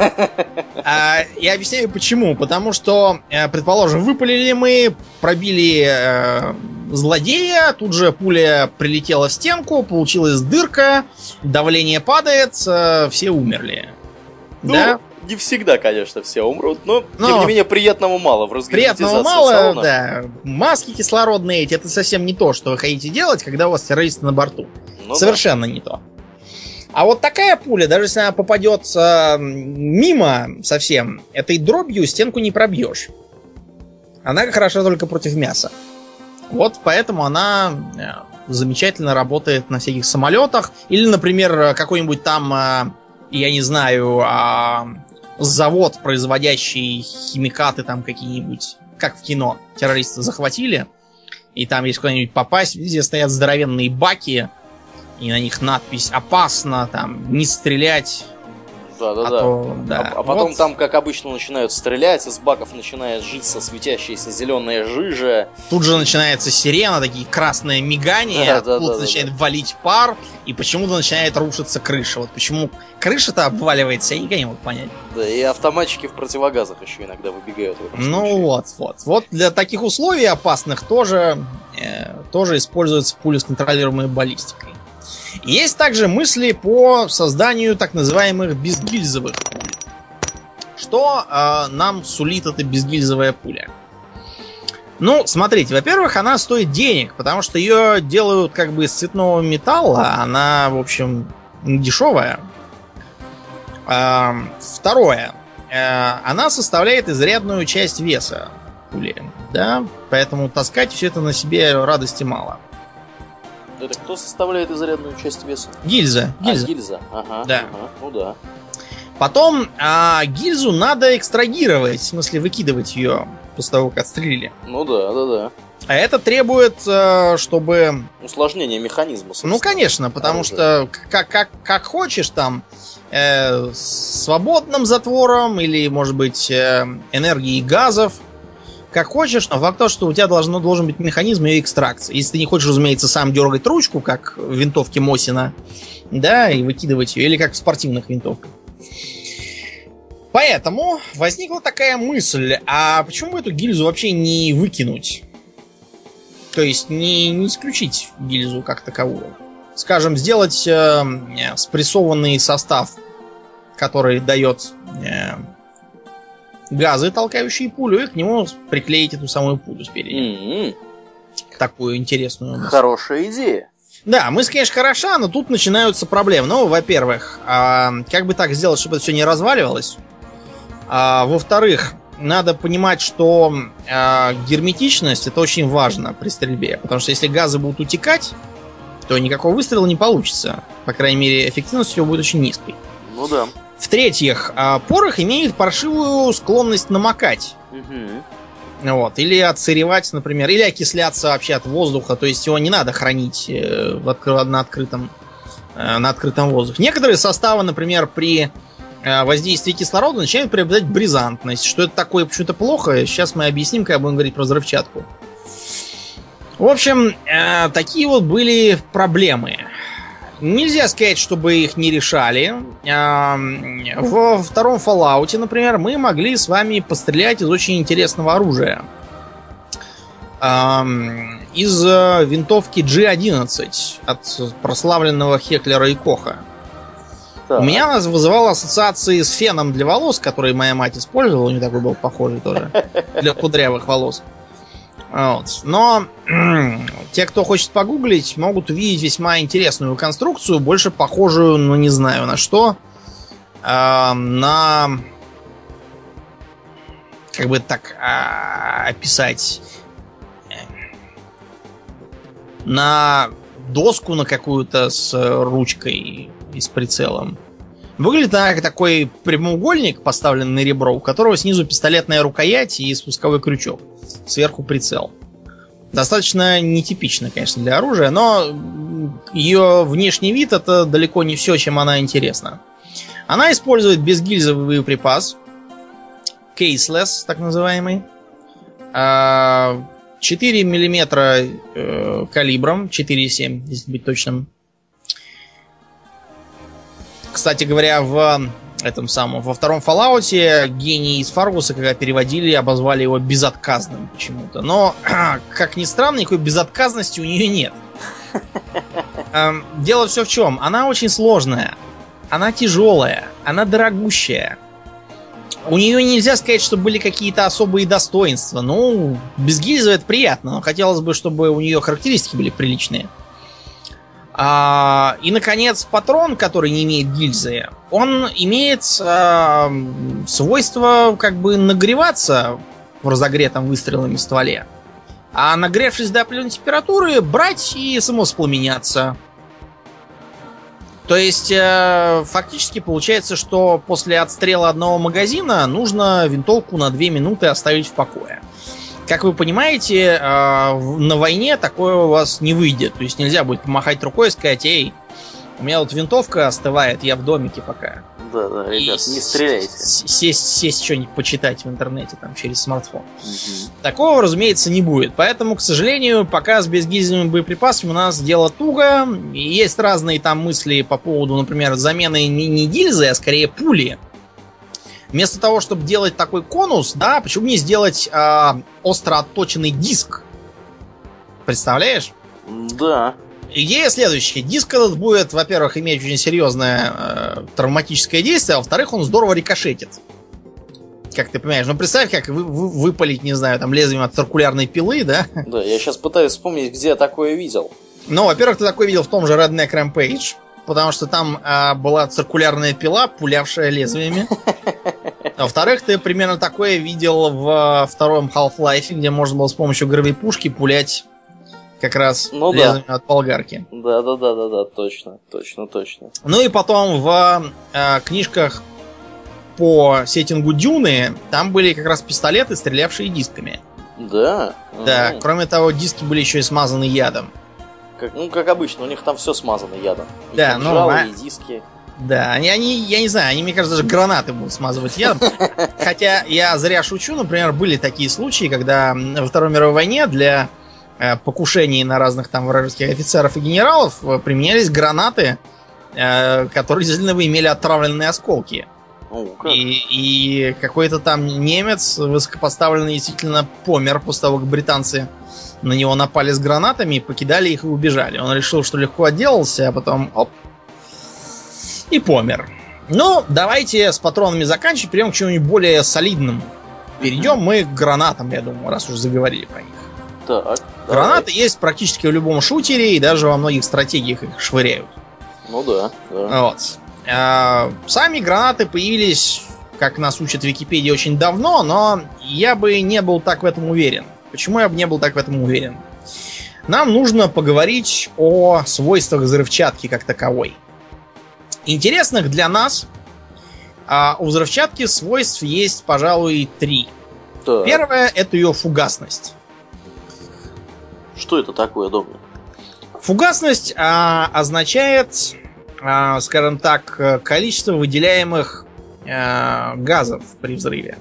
А, я объясняю почему. Потому что, э, предположим, выпалили мы, пробили э, злодея, тут же пуля прилетела в стенку, получилась дырка, давление падает, э, все умерли. Ну, да? не всегда, конечно, все умрут, но, тем Но- не менее, приятного мало в Приятного мало, салона. да. Маски кислородные эти, это совсем не то, что вы хотите делать, когда у вас террористы на борту. Ну да. Совершенно не то. А вот такая пуля, даже если она попадет мимо совсем, этой дробью стенку не пробьешь. Она хороша только против мяса. Вот поэтому она э, замечательно работает на всяких самолетах. Или, например, какой-нибудь там, э, я не знаю, а, завод, производящий химикаты там какие-нибудь, как в кино, террористы захватили. И там есть куда-нибудь попасть, везде стоят здоровенные баки, и на них надпись «Опасно», там, «Не стрелять», Да, да, а да. то, да. А, а потом Вот там, как обычно, начинают стрелять, из баков начинает житься светящаяся зеленая жижа. Тут же начинается сирена, такие красные мигания, Да, да, тут да, да, начинает валить пар, и почему-то начинает рушиться крыша. Вот почему крыша-то обваливается, я никогда не мог понять. Да, и автоматчики в противогазах еще иногда выбегают Ну случае. вот, вот. Вот для таких условий опасных тоже, э, тоже используются пули с контролируемой баллистикой. Есть также мысли по созданию так называемых безгильзовых пуль. Что э, нам сулит эта безгильзовая пуля? Ну, смотрите, во-первых, она стоит денег, потому что ее делают как бы из цветного металла. Она, в общем, дешевая. А, Второе. Э, Она составляет изрядную часть веса пули, да, поэтому таскать все это на себе радости мало. Это кто составляет изрядную часть веса? Гильза, гильза. А, гильза. Ага, Да. ага, ну да. Потом а, гильзу надо экстрагировать, в смысле выкидывать ее после того, как отстрелили. Ну да, да, да. А это требует, э, чтобы... Усложнение механизма. Ну, собственно. конечно, потому оружия. что как, как, как хочешь там, э, свободным затвором или, может быть, э, энергией газов, как хочешь, но факт то, что у тебя должно, должен быть механизм ее экстракции. Если ты не хочешь, разумеется, сам дергать ручку, как в винтовке Мосина, да, и выкидывать ее, или как в спортивных винтовках. Поэтому возникла такая мысль, а почему бы эту гильзу вообще не выкинуть? То есть не, не исключить гильзу как таковую. Скажем, сделать э, спрессованный состав, который дает э, газы, толкающие пулю, и к нему приклеить эту самую пулю спереди. М-м, Такую интересную. Хорошая идея. Да, мысль, конечно, хороша, но тут начинаются проблемы. Ну, во-первых, а, как бы так сделать, чтобы это все не разваливалось? А, во-вторых, надо понимать, что а, герметичность это очень важно при стрельбе. Потому что если газы будут утекать, то никакого выстрела не получится. По крайней мере, эффективность его будет очень низкой. Ну да. В-третьих, а, порох имеет паршивую склонность намокать. Мгм. Вот. Или отсыревать, например, или окисляться вообще от воздуха. То есть его не надо хранить э, на открытом э, на открытом воздухе. Некоторые составы, например, при э, воздействии кислорода начинают приобретать бризантность. Что это такое, почему-то плохо. Сейчас мы объясним, когда будем говорить про взрывчатку. В общем, такие вот были проблемы. Нельзя сказать, чтобы их не решали. Э, во втором Fallout, например, мы могли с вами пострелять из очень интересного оружия. Э, из э, винтовки G11 от прославленного Хеклера и Коха. Так. У меня нас вызывало ассоциации с феном для волос, который моя мать использовала. У нее такой был похожий тоже. Для кудрявых волос. Вот. Но те, кто хочет погуглить, могут увидеть весьма интересную конструкцию, больше похожую, ну не знаю на что, э, на как бы так а, описать на доску на какую-то с ручкой и с прицелом. Выглядит она как такой прямоугольник, поставленный на ребро, у которого снизу пистолетная рукоять и спусковой крючок. Сверху прицел. Достаточно нетипично, конечно, для оружия, но ее внешний вид это далеко не все, чем она интересна. Она использует безгильзовый боеприпас, кейслес, так называемый, 4 миллиметра э, калибром, 4,7, если быть точным. Кстати говоря, в этом самом, во втором Fallout гении из Фаргуса, когда переводили, обозвали его безотказным почему-то. Но, как ни странно, никакой безотказности у нее нет. Эм, дело все в чем. Она очень сложная. Она тяжелая. Она дорогущая. У нее нельзя сказать, что были какие-то особые достоинства. Ну, без гильзы это приятно, но хотелось бы, чтобы у нее характеристики были приличные. А, и, наконец, патрон, который не имеет гильзы, он имеет а, свойство как бы нагреваться в разогретом выстрелами стволе. А нагревшись до определенной температуры, брать и самовоспламеняться. То есть, э, фактически получается, что после отстрела одного магазина нужно винтовку на 2 минуты оставить в покое. Как вы понимаете, э, на войне такое у вас не выйдет. То есть нельзя будет помахать рукой и сказать, эй, у меня вот винтовка остывает, я в домике пока. Да, да, ребят, не стреляйте. Сесть, сесть что-нибудь почитать в интернете там через смартфон. Угу. Такого, разумеется, не будет. Поэтому, к сожалению, пока с безгильзовыми боеприпасами у нас дело туго. И есть разные там мысли по поводу, например, замены не, не гильзы, а скорее пули. Вместо того, чтобы делать такой конус, да, почему не сделать э, остро отточенный диск? Представляешь? Да. Идея следующая. Диск этот будет, во-первых, иметь очень серьезное э, травматическое действие, а во-вторых, он здорово рикошетит. Как ты понимаешь? Ну, представь, как вы, вы, выпалить, не знаю, там лезвием от циркулярной пилы, да? Да, я сейчас пытаюсь вспомнить, где я такое видел. Ну, во-первых, ты такое видел в том же Redneck Rampage, потому что там э, была циркулярная пила, пулявшая лезвиями. А во-вторых, ты примерно такое видел в втором Half-Life, где можно было с помощью гравипушки пулять как раз ну, лезвием да. от болгарки. Да, да, да, да, да, точно, точно, точно. Ну и потом в э, книжках по сеттингу Дюны там были как раз пистолеты, стрелявшие дисками. Да. Да, угу. кроме того, диски были еще и смазаны ядом. Как, ну, как обычно, у них там все смазано ядом. И да, ну, а... и диски. Да, они, они, я не знаю, они, мне кажется, даже гранаты будут смазывать ядом. Хотя я зря шучу, например, были такие случаи, когда во Второй мировой войне для э, покушений на разных там вражеских офицеров и генералов э, применялись гранаты, э, которые действительно имели отравленные осколки. О, и, и какой-то там немец высокопоставленный действительно помер после того, как британцы на него напали с гранатами, покидали их и убежали. Он решил, что легко отделался, а потом оп, и помер. Ну, давайте с патронами заканчивать, перейдем к чему-нибудь более солидному. Перейдем мы к гранатам, я думаю, раз уж заговорили про них. Так, Гранаты давай. есть практически в любом шутере, и даже во многих стратегиях их швыряют. Ну да. да. Вот. А, сами гранаты появились, как нас учат в Википедии, очень давно, но я бы не был так в этом уверен. Почему я бы не был так в этом уверен? Нам нужно поговорить о свойствах взрывчатки как таковой. Интересных для нас а у взрывчатки свойств есть, пожалуй, три. Так. Первое это ее фугасность. Что это такое, Домнин? Фугасность а, означает, скажем так, количество выделяемых а, газов при взрыве.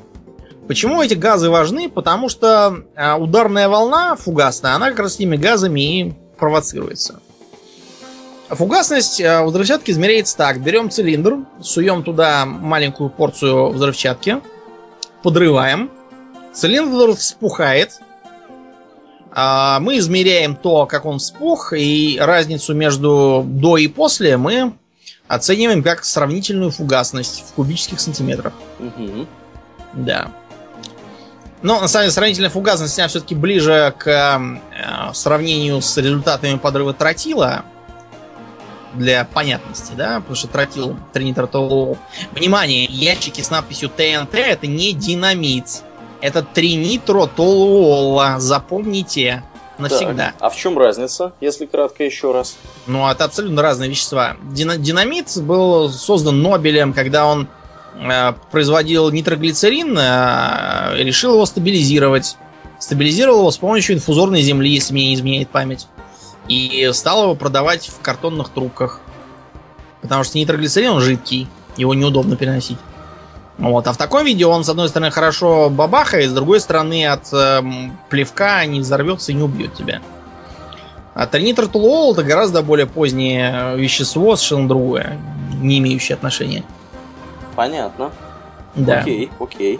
Почему эти газы важны? Потому что а, ударная волна фугасная, она как раз этими газами и провоцируется. Фугасность а, взрывчатки измеряется так. Берем цилиндр, суем туда маленькую порцию взрывчатки, подрываем. Цилиндр вспухает. А, мы измеряем то, как он вспух, и разницу между до и после мы оцениваем как сравнительную фугасность в кубических сантиметрах. Угу. Да. Но на самом деле сравнительная фугасность она все-таки ближе к э, сравнению с результатами подрыва тротила. Для понятности, да? Потому что тротил, тринитротолол. Внимание, ящики с надписью ТНТ это не динамит. Это тринитротолуола. Запомните навсегда. Так, а в чем разница, если кратко еще раз? Ну, это абсолютно разные вещества. Дина- динамит был создан Нобелем, когда он э, производил нитроглицерин, э, решил его стабилизировать. Стабилизировал его с помощью инфузорной земли, если мне не изменяет память. И стал его продавать в картонных трубках. Потому что нитроглицерин он жидкий, его неудобно переносить. Вот. А в таком виде он, с одной стороны, хорошо бабахает, с другой стороны, от э, плевка не взорвется и не убьет тебя. А тринитротолуол это гораздо более позднее вещество, совершенно другое, не имеющее отношения. Понятно. Да. Окей, окей.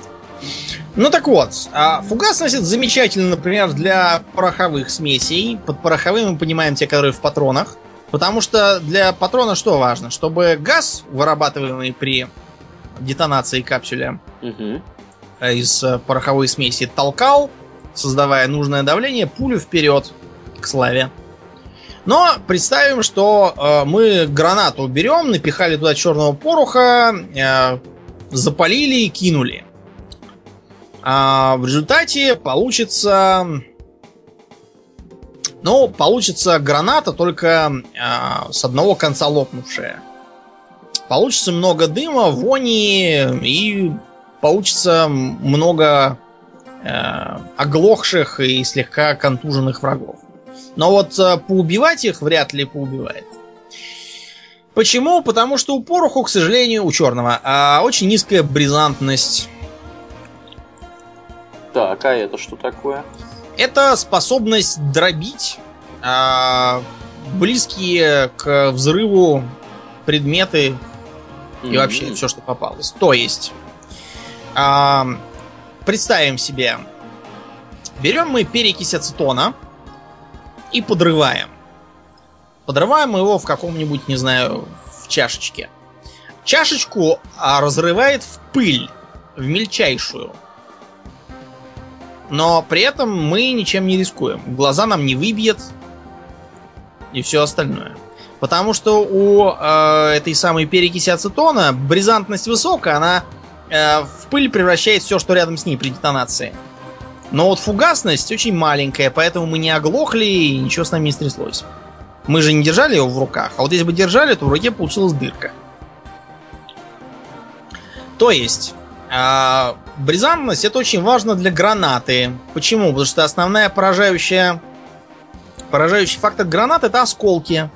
Ну так вот, а фугасность это замечательно, например, для пороховых смесей. Под пороховыми мы понимаем те, которые в патронах. Потому что для патрона что важно? Чтобы газ, вырабатываемый при детонации капсуля Угу. из э, пороховой смеси, толкал, создавая нужное давление, пулю вперед к славе. Но представим, что э, мы гранату берем, напихали туда черного пороха, э, запалили и кинули. А в результате получится... Ну, получится граната только э, с одного конца лопнувшая. Получится много дыма, вони и получится много э, оглохших и слегка контуженных врагов. Но вот э, поубивать их вряд ли поубивает. Почему? Потому что у пороху, к сожалению, у черного а, очень низкая бризантность. Так, а это что такое? Это способность дробить а, близкие к взрыву предметы и вообще все, что попалось. То есть, а, представим себе, берем мы перекись ацетона и подрываем. Подрываем его в каком-нибудь, не знаю, в чашечке. Чашечку а, разрывает в пыль, в мельчайшую. Но при этом мы ничем не рискуем. Глаза нам не выбьет и все остальное. Потому что у э, этой самой перекиси ацетона бризантность высокая, она э, в пыль превращает все, что рядом с ней при детонации. Но вот фугасность очень маленькая, поэтому мы не оглохли и ничего с нами не стряслось. Мы же не держали его в руках, а вот если бы держали, то в руке получилась дырка. То есть, э, бризантность это очень важно для гранаты. Почему? Потому что основная поражающая поражающий фактор гранат это осколки.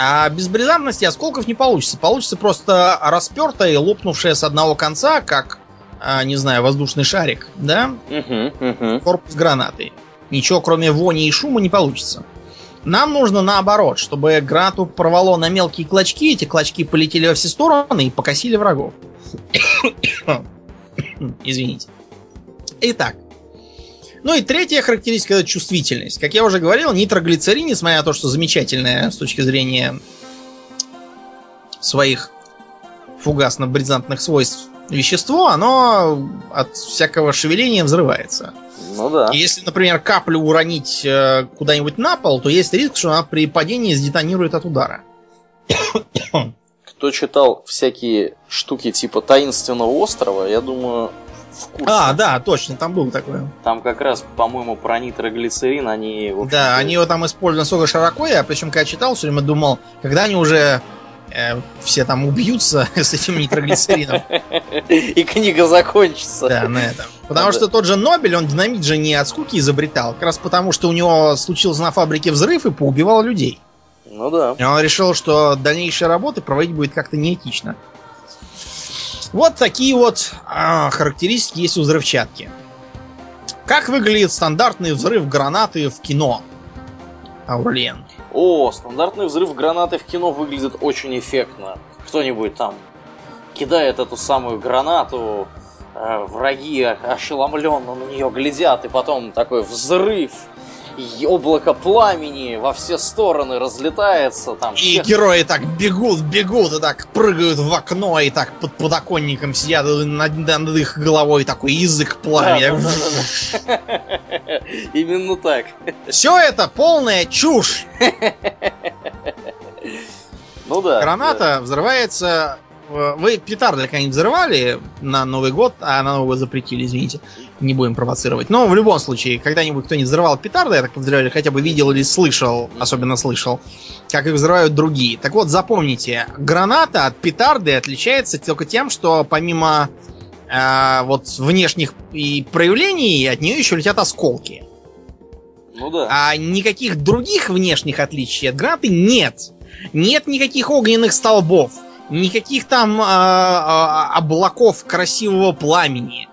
А без бризантности осколков не получится. Получится просто распертая и лопнувшая с одного конца, как, а, не знаю, воздушный шарик, да? Угу, угу. Корпус гранаты. Ничего, кроме вони и шума, не получится. Нам нужно наоборот, чтобы гранату порвало на мелкие клочки, эти клочки полетели во все стороны и покосили врагов. Извините. Итак. Ну и третья характеристика это чувствительность. Как я уже говорил, нитроглицерин, несмотря на то, что замечательное с точки зрения своих фугасно-бризантных свойств вещество, оно от всякого шевеления взрывается. Ну да. И Если, например, каплю уронить э, куда-нибудь на пол, то есть риск, что она при падении сдетонирует от удара. Кто читал всякие штуки типа таинственного острова, я думаю, в курсе. А, да, точно, там был такое. Там как раз, по-моему, про нитроглицерин они... Да, они его там используют настолько широко, я причем когда читал, все время думал, когда они уже э, все там убьются с этим нитроглицерином. И книга закончится. Да, на этом. Потому что тот же Нобель, он динамит же не от скуки изобретал, как раз потому, что у него случился на фабрике взрыв и поубивал людей. Ну да. И он решил, что дальнейшие работы проводить будет как-то неэтично. Вот такие вот а, характеристики есть у взрывчатки. Как выглядит стандартный взрыв гранаты в кино? Аурлиен. О, стандартный взрыв гранаты в кино выглядит очень эффектно. Кто-нибудь там кидает эту самую гранату, э, враги ошеломленно на нее глядят, и потом такой взрыв, облако пламени во все стороны разлетается. Там И всех- герои так бегут, бегут, и так прыгают в окно, и так под подоконником сидят, и над, над их головой такой язык пламени. Да, да, да, да. Именно так. Все это полная чушь. Ну да. Граната взрывается... э, Вы петарды когда-нибудь взрывали на Новый год, а на Новый год запретили, извините. Не будем провоцировать. Но в любом случае, когда-нибудь кто-нибудь взрывал петарды, я так подозреваю, или хотя бы видел или слышал, особенно слышал, как их взрывают другие. Так вот, запомните, граната от петарды отличается только тем, что помимо э, вот внешних и проявлений, от нее еще летят осколки. Ну да. А никаких других внешних отличий от гранаты нет. Нет никаких огненных столбов, никаких там а, облаков красивого пламени.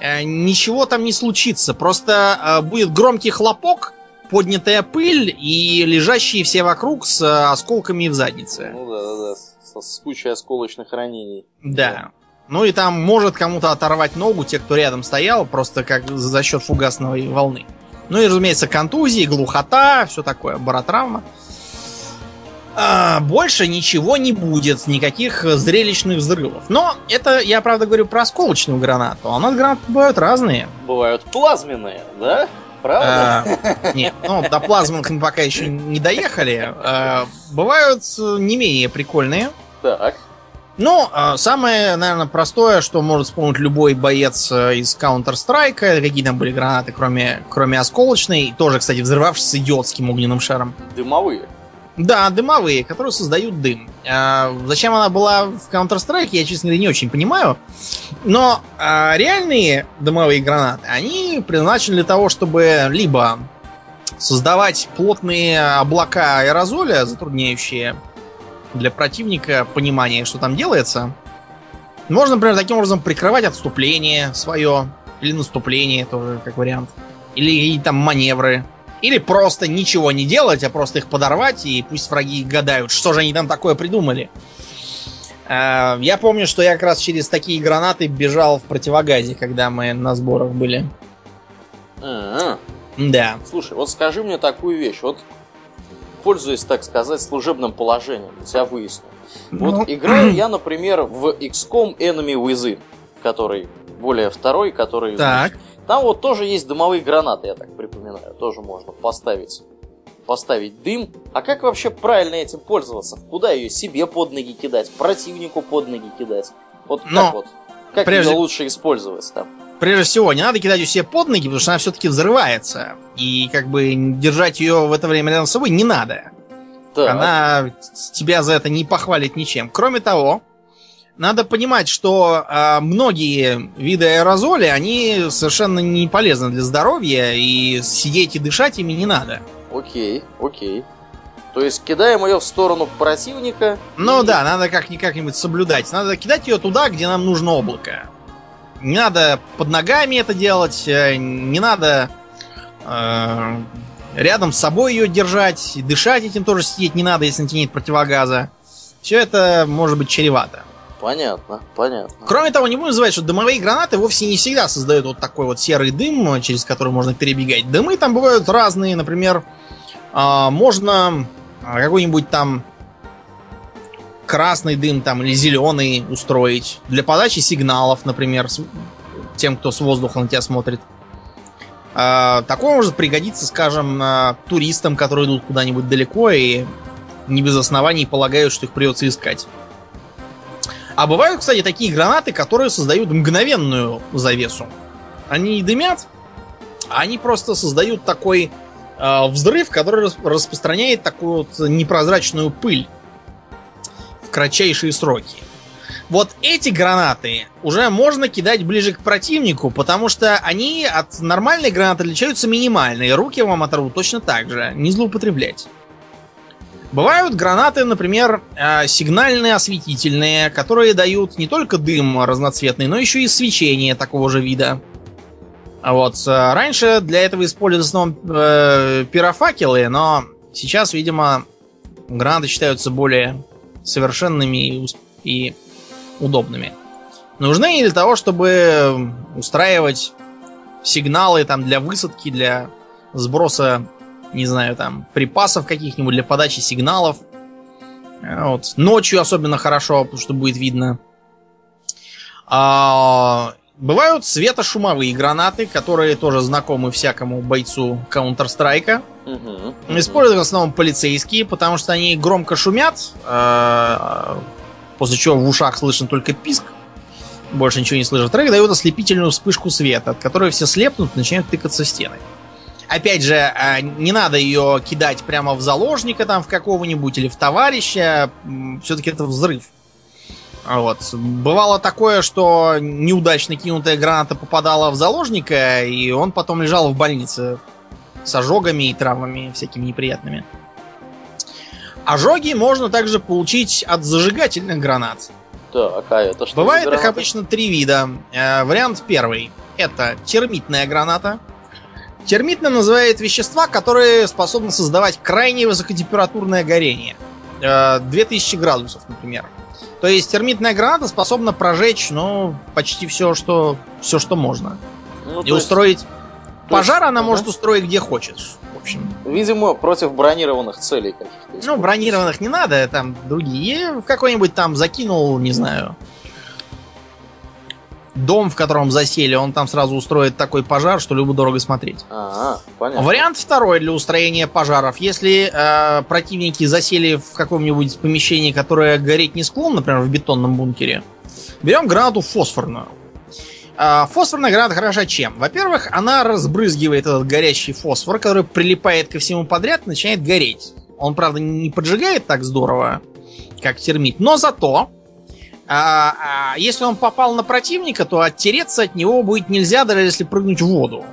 Э, ничего там не случится. Просто а, будет громкий хлопок, поднятая пыль и лежащие все вокруг с а, осколками в заднице. Ну да, да, да. С, с кучей осколочных ранений. Да. Ну и там может кому-то оторвать ногу, те, кто рядом стоял, просто как за счет фугасной волны. Ну и, разумеется, контузии, глухота, все такое, баротравма. А, больше ничего не будет, никаких э, зрелищных взрывов. Но это я, правда, говорю про осколочную гранату. А у нас гранаты бывают разные. Бывают плазменные, да? Правда? А, Нет, ну, до плазмонок мы пока еще не доехали. А, Бывают э, не менее прикольные. Так. Ну, а, самое, наверное, простое, что может вспомнить любой боец э, из Counter-Strike, какие там были гранаты, кроме, кроме осколочной, тоже, кстати, взрывавшись идиотским огненным шаром. Дымовые. Да, дымовые, которые создают дым. А, зачем она была в Counter-Strike, я, честно говоря, не очень понимаю. Но а, реальные дымовые гранаты, они предназначены для того, чтобы либо создавать плотные облака аэрозоля, затрудняющие для противника понимание, что там делается. Можно, например, таким образом прикрывать отступление свое, или наступление тоже, как вариант. Или какие-то там маневры. Или просто ничего не делать, а просто их подорвать, и пусть враги гадают, что же они там такое придумали. Э, Я помню, что я как раз через такие гранаты бежал в противогазе, когда мы на сборах были. А, Да. Слушай, вот скажи мне такую вещь. Вот, пользуясь, так сказать, служебным положением, я тебя выясню. Вот Ну, играю я, например, в XCOM Enemy Within, который более второй, который... Так. Там вот тоже есть дымовые гранаты, я так припоминаю. Тоже можно поставить поставить дым. А как вообще правильно этим пользоваться? Куда ее себе под ноги кидать? Противнику под ноги кидать? Вот Но как вот? Как прежде- ее лучше использовать там? Прежде всего, не надо кидать ее себе под ноги, потому что она все-таки взрывается. И как бы держать ее в это время рядом с собой не надо. Так. Она тебя за это не похвалит ничем. Кроме того, надо понимать, что а, многие виды аэрозоля, они совершенно не полезны для здоровья, и сидеть и дышать ими не надо. Окей, окей. То есть кидаем ее в сторону противника. Ну и- да, надо как как-нибудь соблюдать. Надо кидать ее туда, где нам нужно облако. Не надо под ногами это делать, э, не надо э, рядом с собой ее держать, дышать этим тоже сидеть не надо, если на тебе нет противогаза. Все это может быть чревато. Понятно, понятно. Кроме того, не будем забывать, что дымовые гранаты вовсе не всегда создают вот такой вот серый дым, через который можно перебегать. Дымы там бывают разные, например, а, можно а, какой-нибудь там красный дым там или зеленый устроить для подачи сигналов, например, тем, кто с воздуха на тебя смотрит. А, такое может пригодиться, скажем, туристам, которые идут куда-нибудь далеко и не без оснований полагают, что их придется искать. А бывают, кстати, такие гранаты, которые создают мгновенную завесу. Они не дымят, а они просто создают такой э, взрыв, который рас- распространяет такую вот непрозрачную пыль. В кратчайшие сроки. Вот эти гранаты уже можно кидать ближе к противнику, потому что они от нормальной гранаты отличаются минимально, и руки вам оторвут точно так же. Не злоупотреблять. Бывают гранаты, например, э, сигнальные осветительные, которые дают не только дым разноцветный, но еще и свечение такого же вида. А вот э, раньше для этого использовали в основном э, пирофакелы, но сейчас, видимо, гранаты считаются более совершенными и, и удобными. Нужны для того, чтобы устраивать сигналы там для высадки, для сброса, не знаю, там припасов каких-нибудь для подачи сигналов. Вот. Ночью особенно хорошо, потому что будет видно. А, бывают светошумовые гранаты, которые тоже знакомы всякому бойцу Counter-Strike. Угу, Используют в основном полицейские, потому что они громко шумят, а, после чего в ушах слышен только писк, больше ничего не слышат. Трек дает ослепительную вспышку света, от которой все слепнут и начинают тыкаться в стены. Опять же, а, не надо ее кидать прямо в заложника там в какого-нибудь или в товарища. Все-таки это взрыв. Вот. Бывало такое, что неудачно кинутая граната попадала в заложника, и он потом лежал в больнице с ожогами и травмами всякими неприятными. Ожоги можно также получить от зажигательных гранат. Так, а это что Бывает их обычно три вида. Э, вариант первый. Это термитная граната. Термитным называют вещества, которые способны создавать крайне высокотемпературное горение. Э, 2000 градусов, например. То есть термитная граната способна прожечь, ну, почти все, что, все, что можно. Ну, и устроить... Пожар есть, она угу. может устроить где хочешь общем. Видимо, против бронированных целей каких-то. Ну, бронированных не надо, там другие. В какой-нибудь там закинул, не знаю, дом, в котором засели, он там сразу устроит такой пожар, что любо дорого смотреть. А, понятно. Вариант второй для устроения пожаров. Если э, противники засели в каком-нибудь помещении, которое гореть не склон, например, в бетонном бункере, берем гранату фосфорную. А, фосфорная граната хороша чем? Во-первых, она разбрызгивает этот горящий фосфор, который прилипает ко всему подряд и начинает гореть. Он, правда, не поджигает так здорово, как термит, но зато а, а, если он попал на противника, то оттереться от него будет нельзя, даже если прыгнуть в воду.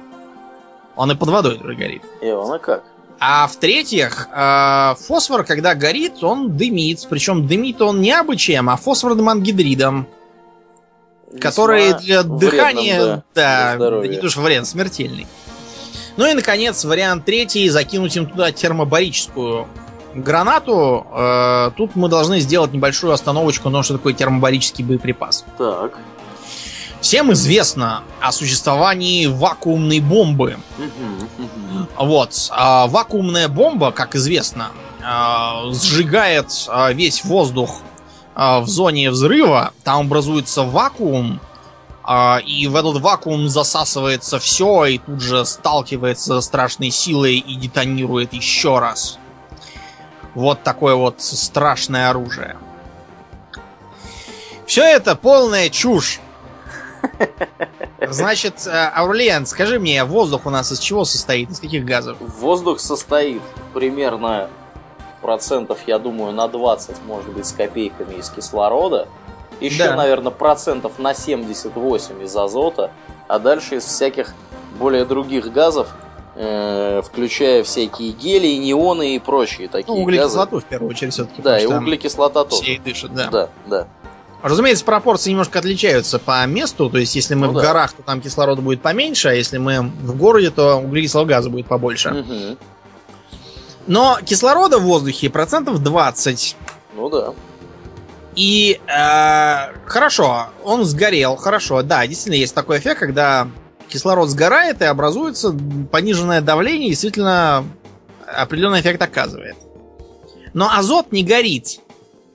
Он и под водой горит. И он и как? А в-третьих, а, фосфор, когда горит, он дымит. Причем дымит он не абы чем, а фосфорным ангидридом которые для дыхания, да, да не то что вариант смертельный. Ну и, наконец, вариант третий, закинуть им туда термобарическую гранату. Э, тут мы должны сделать небольшую остановочку, но что такое термобарический боеприпас. Так. Всем известно о существовании вакуумной бомбы. Вот. А вакуумная бомба, как известно, э, сжигает э, весь воздух а, в зоне взрыва, там образуется вакуум, а, и в этот вакуум засасывается все, и тут же сталкивается страшной силой и детонирует еще раз. Вот такое вот страшное оружие. Все это полная чушь. Значит, э, Аурлиан, скажи мне, воздух у нас из чего состоит? Из каких газов? Воздух состоит примерно процентов, я думаю, на 20, может быть, с копейками из кислорода. Еще, да. наверное, процентов на 78 из азота, а дальше из всяких более других газов, э, включая всякие гели, неоны и прочие такие ну, углекислоту, газы. в первую очередь, все-таки. Да, и углекислота тоже. Все и дышат, да. Да, да. Разумеется, пропорции немножко отличаются по месту. То есть, если мы ну, в да. горах, то там кислорода будет поменьше, а если мы в городе, то углекислого газа будет побольше. Угу. Но кислорода в воздухе процентов 20. Ну да. И э, хорошо, он сгорел, хорошо, да, действительно есть такой эффект, когда кислород сгорает и образуется пониженное давление, действительно определенный эффект оказывает. Но азот не горит.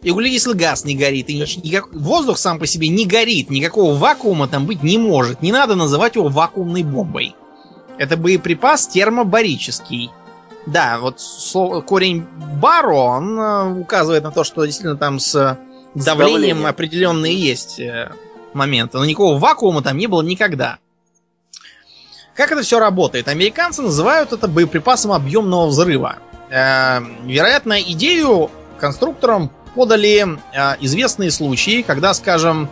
И углекислый газ не горит. И никак... Воздух сам по себе не горит. Никакого вакуума там быть не может. Не надо называть его вакуумной бомбой. Это боеприпас термобарический. Да, вот слово, корень баро, он э, указывает на то, что действительно там с давлением, с давлением. определенные есть э, моменты. Но никакого вакуума там не было никогда. Как это все работает? Американцы называют это боеприпасом объемного взрыва. Э, вероятно, идею конструкторам подали э, известные случаи, когда, скажем,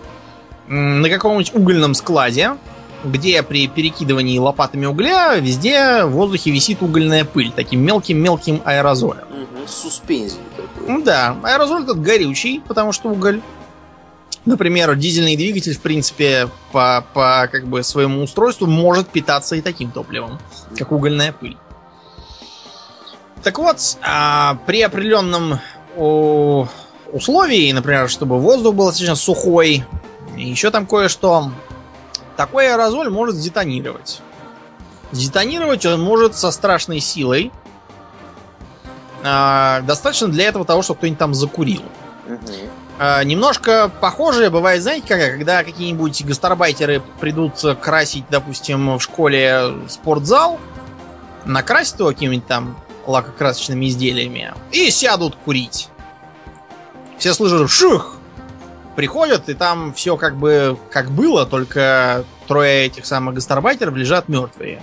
на каком-нибудь угольном складе, где при перекидывании лопатами угля везде в воздухе висит угольная пыль, таким мелким-мелким аэрозолем. Угу, суспензий такой. Да, аэрозоль этот горючий, потому что уголь. Например, дизельный двигатель, в принципе, по, по как бы своему устройству может питаться и таким топливом, как угольная пыль. Так вот, а, при определенном о, условии, например, чтобы воздух был достаточно сухой, еще там кое-что, такой аэрозоль может сдетонировать. Сдетонировать он может со страшной силой. А, достаточно для этого того, чтобы кто-нибудь там закурил. Немножко похожее бывает, знаете, как, когда какие-нибудь гастарбайтеры придут красить, допустим, в школе спортзал, накрасить его какими-нибудь там лакокрасочными изделиями и сядут курить. Все слышат шух! Приходят, и там все как бы как было, только трое этих самых гастарбайтеров лежат мертвые.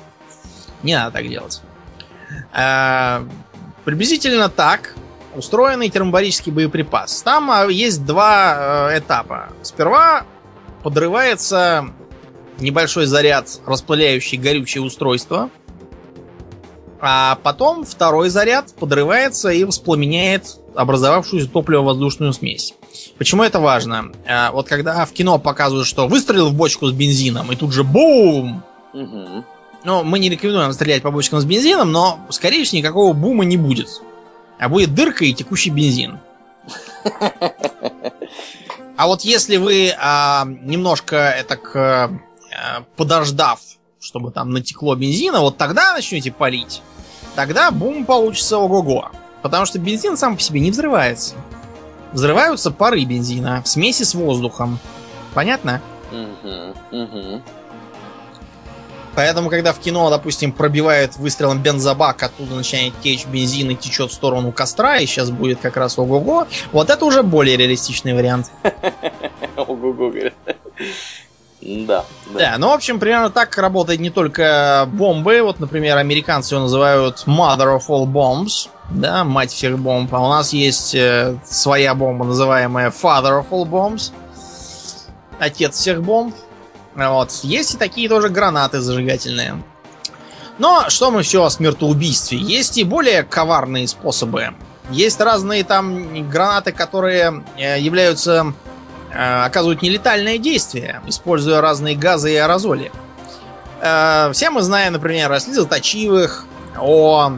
Не надо так делать. А, приблизительно так устроенный термобарический боеприпас. Там а, есть два э, этапа. Сперва подрывается небольшой заряд, распыляющий горючее устройство. А потом второй заряд подрывается и воспламеняет образовавшуюся топливо-воздушную смесь. Почему это важно? А, вот когда в кино показывают, что выстрелил в бочку с бензином, и тут же бум! Угу. Ну, мы не рекомендуем стрелять по бочкам с бензином, но, скорее всего, никакого бума не будет а будет дырка и текущий бензин. А вот если вы а, немножко так а, подождав, чтобы там натекло бензина, вот тогда начнете палить, тогда бум получится ого-го. Потому что бензин сам по себе не взрывается. Взрываются пары бензина в смеси с воздухом. Понятно? Угу, угу. Поэтому, когда в кино, допустим, пробивает выстрелом бензобак, оттуда начинает течь бензин и течет в сторону костра, и сейчас будет как раз ого-го, вот это уже более реалистичный вариант. Ого-го, говорят. Да, да. Да, ну, в общем, примерно так работает не только бомбы. Вот, например, американцы его называют Mother of all Bombs, да, мать всех бомб. А у нас есть э, своя бомба, называемая Father of all Bombs, отец всех бомб. Вот. Есть и такие тоже гранаты зажигательные. Но что мы все о смертоубийстве? Есть и более коварные способы. Есть разные там гранаты, которые э, являются э, оказывают нелетальное действие, используя разные газы и аэрозоли. Э, все мы знаем, например, о слезоточивых, о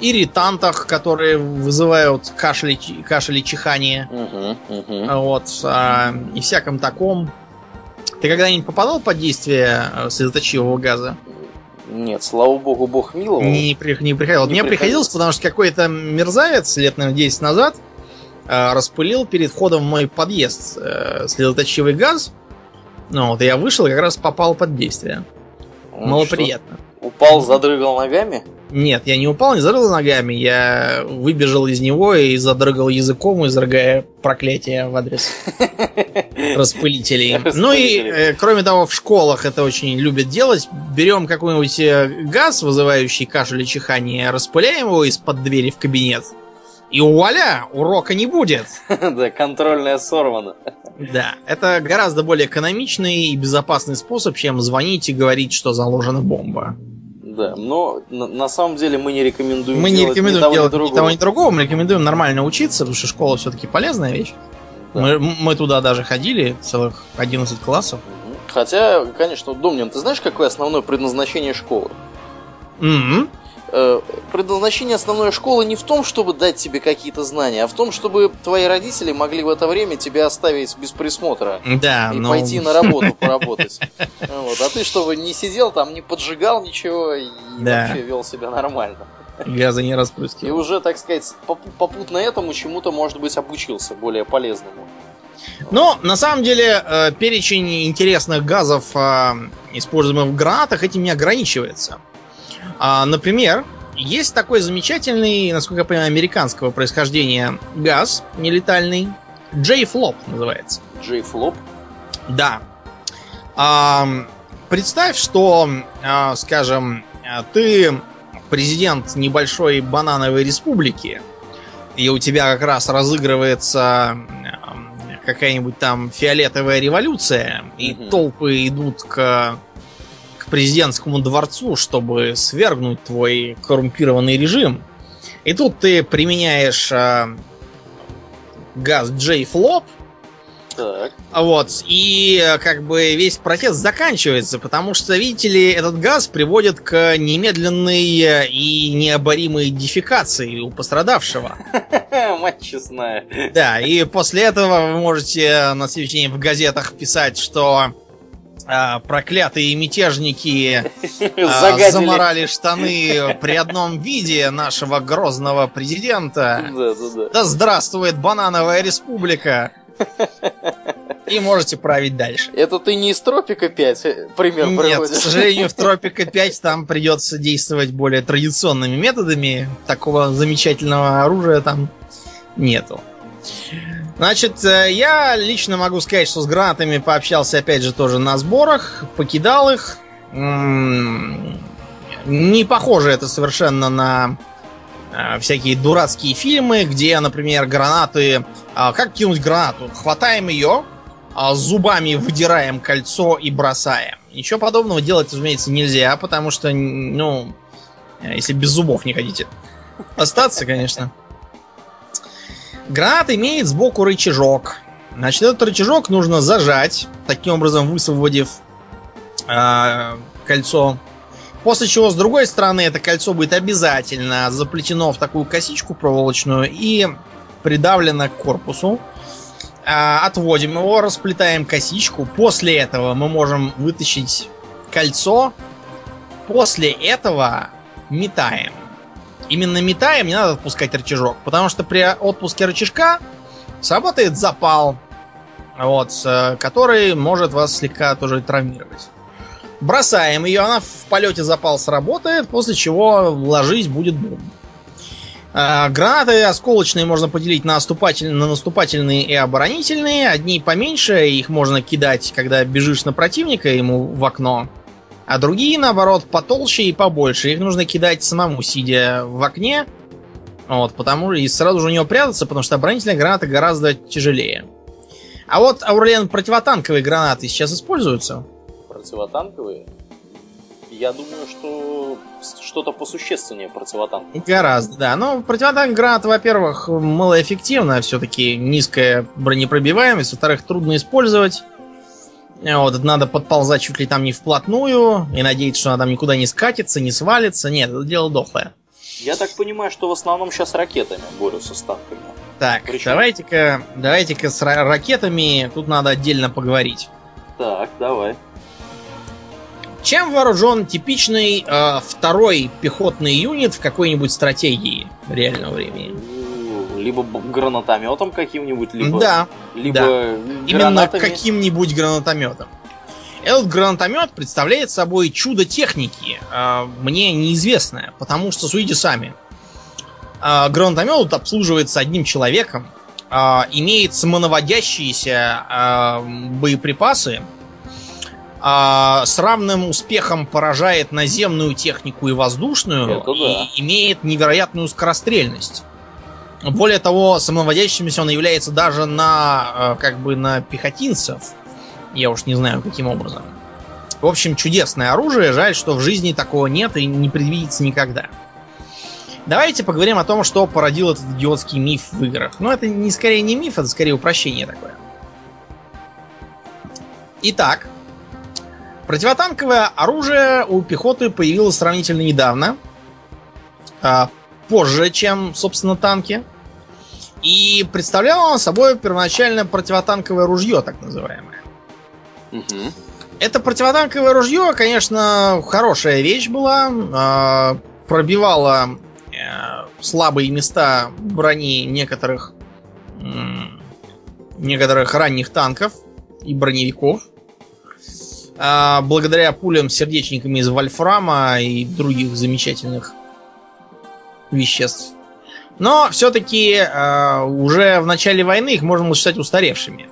ирритантах, которые вызывают кашель, кашель и чихание. Угу, угу. Вот. И всяком таком. Ты когда-нибудь попадал под действие э, слезоточивого газа? Нет, слава богу, бог миловал. Не, при, не приходил. Не Мне приходилось, потому что какой-то мерзавец лет, наверное, 10 назад э, распылил перед входом в мой подъезд э, слезоточивый газ. Ну вот, я вышел и как раз попал под действие. Ну, Малоприятно. Что, упал, задрыгал ногами? Нет, я не упал, не задрыгал ногами. Я выбежал из него и задрыгал языком, изрыгая проклятие в адрес распылителей. Ну и, э, кроме того, в школах это очень любят делать. Берем какой-нибудь э, газ, вызывающий кашель и чихание, распыляем его из-под двери в кабинет. И вуаля, урока не будет. Да, контрольная сорвана. Да, это гораздо более экономичный и безопасный способ, чем звонить и говорить, что заложена бомба. Да, но на, на самом деле мы не рекомендуем мы делать не рекомендуем ни того, делать ни того, ни другого. Мы рекомендуем нормально учиться, потому что школа все-таки полезная вещь. Да. Мы, мы туда даже ходили, целых 11 классов. Хотя, конечно, Домнин, ты знаешь, какое основное предназначение школы? Mm-hmm. Э, предназначение основной школы не в том, чтобы дать тебе какие-то знания, а в том, чтобы твои родители могли в это время тебя оставить без присмотра да, и но... пойти на работу поработать. Вот. А ты, чтобы не сидел там, не поджигал ничего и да. вообще вел себя нормально. Газа не распустил. И уже, так сказать, попутно этому чему-то, может быть, обучился более полезному. Но на самом деле э, перечень интересных газов, э, используемых в гранатах, этим не ограничивается. А, например, есть такой замечательный, насколько я понимаю, американского происхождения газ нелетальный. J-флоп называется. J-флоп? Да. А, представь, что, а, скажем, ты президент небольшой банановой республики, и у тебя как раз разыгрывается какая-нибудь там фиолетовая революция, и толпы идут к президентскому дворцу, чтобы свергнуть твой коррумпированный режим. И тут ты применяешь а, газ J-флоп, Так. вот, и э, как бы весь протест заканчивается, потому что, видите ли, этот газ приводит к немедленной э, и необоримой дефекации у пострадавшего. Мать честная. Да, и после этого вы можете на следующий день в газетах писать, что а, проклятые мятежники а, заморали штаны при одном виде нашего грозного президента. Да, да, да. Да здравствует банановая республика! И можете править дальше. Это ты не из Тропика 5 э, пример Нет, к приводишь? сожалению, в Тропика 5 там придется действовать более традиционными методами. Такого замечательного оружия там нету. Значит, э, я лично могу сказать, что с гранатами пообщался опять же тоже на сборах, покидал их. Не похоже это совершенно на э, всякие дурацкие фильмы, где, например, гранаты... а, Как кинуть гранату? Хватаем ее, а, зубами выдираем кольцо и бросаем. Ничего подобного делать, разумеется, нельзя, потому что, ну, э, если без зубов не хотите остаться, конечно. Гранат имеет сбоку рычажок. Значит, этот рычажок нужно зажать, таким образом высвободив э, кольцо. После чего, с другой стороны, это кольцо будет обязательно заплетено в такую косичку проволочную и придавлено к корпусу. А, отводим его, расплетаем косичку. После этого мы можем вытащить кольцо. После этого метаем. Именно метаем, не надо отпускать рычажок, потому что при отпуске рычажка сработает запал, вот, который может вас слегка тоже травмировать. Бросаем ее, она в полете запал сработает, после чего ложись будет бум. А, Гранаты осколочные можно поделить на, оступатель- на наступательные и оборонительные. Одни поменьше, их можно кидать, когда бежишь на противника ему в окно. А другие, наоборот, потолще и побольше. Их нужно кидать самому, сидя в окне. Вот, потому и сразу же у него прятаться, потому что оборонительная граната гораздо тяжелее. А вот, Аурлен, противотанковые гранаты сейчас используются. Противотанковые? Я думаю, что что-то посущественнее противотанковых. Гораздо, да. Ну, противотанковые гранаты, во-первых, малоэффективно. Все-таки низкая бронепробиваемость. Во-вторых, трудно использовать. Вот, это надо подползать чуть ли там не вплотную и надеяться, что она там никуда не скатится, не свалится. Нет, это дело дохлое. Я так понимаю, что в основном сейчас ракетами борются с танками. Так, Причем? давайте-ка, давайте-ка с ра- ракетами тут надо отдельно поговорить. Так, давай. Чем вооружен типичный э, второй пехотный юнит в какой-нибудь стратегии реального времени? Либо гранатометом каким-нибудь, либо, Да, либо да. именно каким-нибудь гранатометом. Этот гранатомет представляет собой чудо техники, э, мне неизвестное, потому что судите сами. Э, гранатомет обслуживается одним человеком, э, имеет самонаводящиеся боеприпасы, с равным успехом поражает наземную технику и воздушную Это да. и имеет невероятную скорострельность. Более того, самоводящимся он является даже на, э, как бы, на пехотинцев. Я уж не знаю, каким образом. В общем, чудесное оружие. Жаль, что в жизни такого нет и не предвидится никогда. Давайте поговорим о том, что породил этот идиотский миф в играх. Но это не скорее не миф, это скорее упрощение такое. Итак, противотанковое оружие у пехоты появилось сравнительно недавно. Позже, чем, собственно, танки. И представляло оно собой первоначально противотанковое ружье, так называемое. Мгм. Это противотанковое ружье, конечно, хорошая вещь была. а, Пробивало э, слабые места брони некоторых некоторых ранних танков и броневиков. А, Благодаря пулям сердечниками из вольфрама и других замечательных веществ. Но все-таки уже в начале войны их можно было считать устаревшими.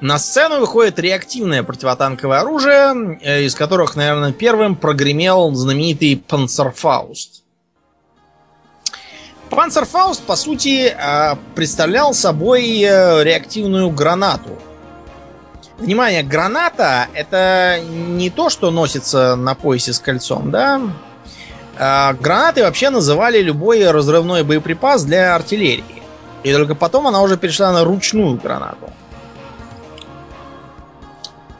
На сцену выходит реактивное противотанковое оружие, э, из которых, наверное, первым прогремел знаменитый Панцерфауст. Панцерфауст, по сути, э, представлял собой э, реактивную гранату. Внимание, граната это не то, что носится на поясе с кольцом, да? А, гранаты вообще называли любой разрывной боеприпас для артиллерии. И только потом она уже перешла на ручную гранату.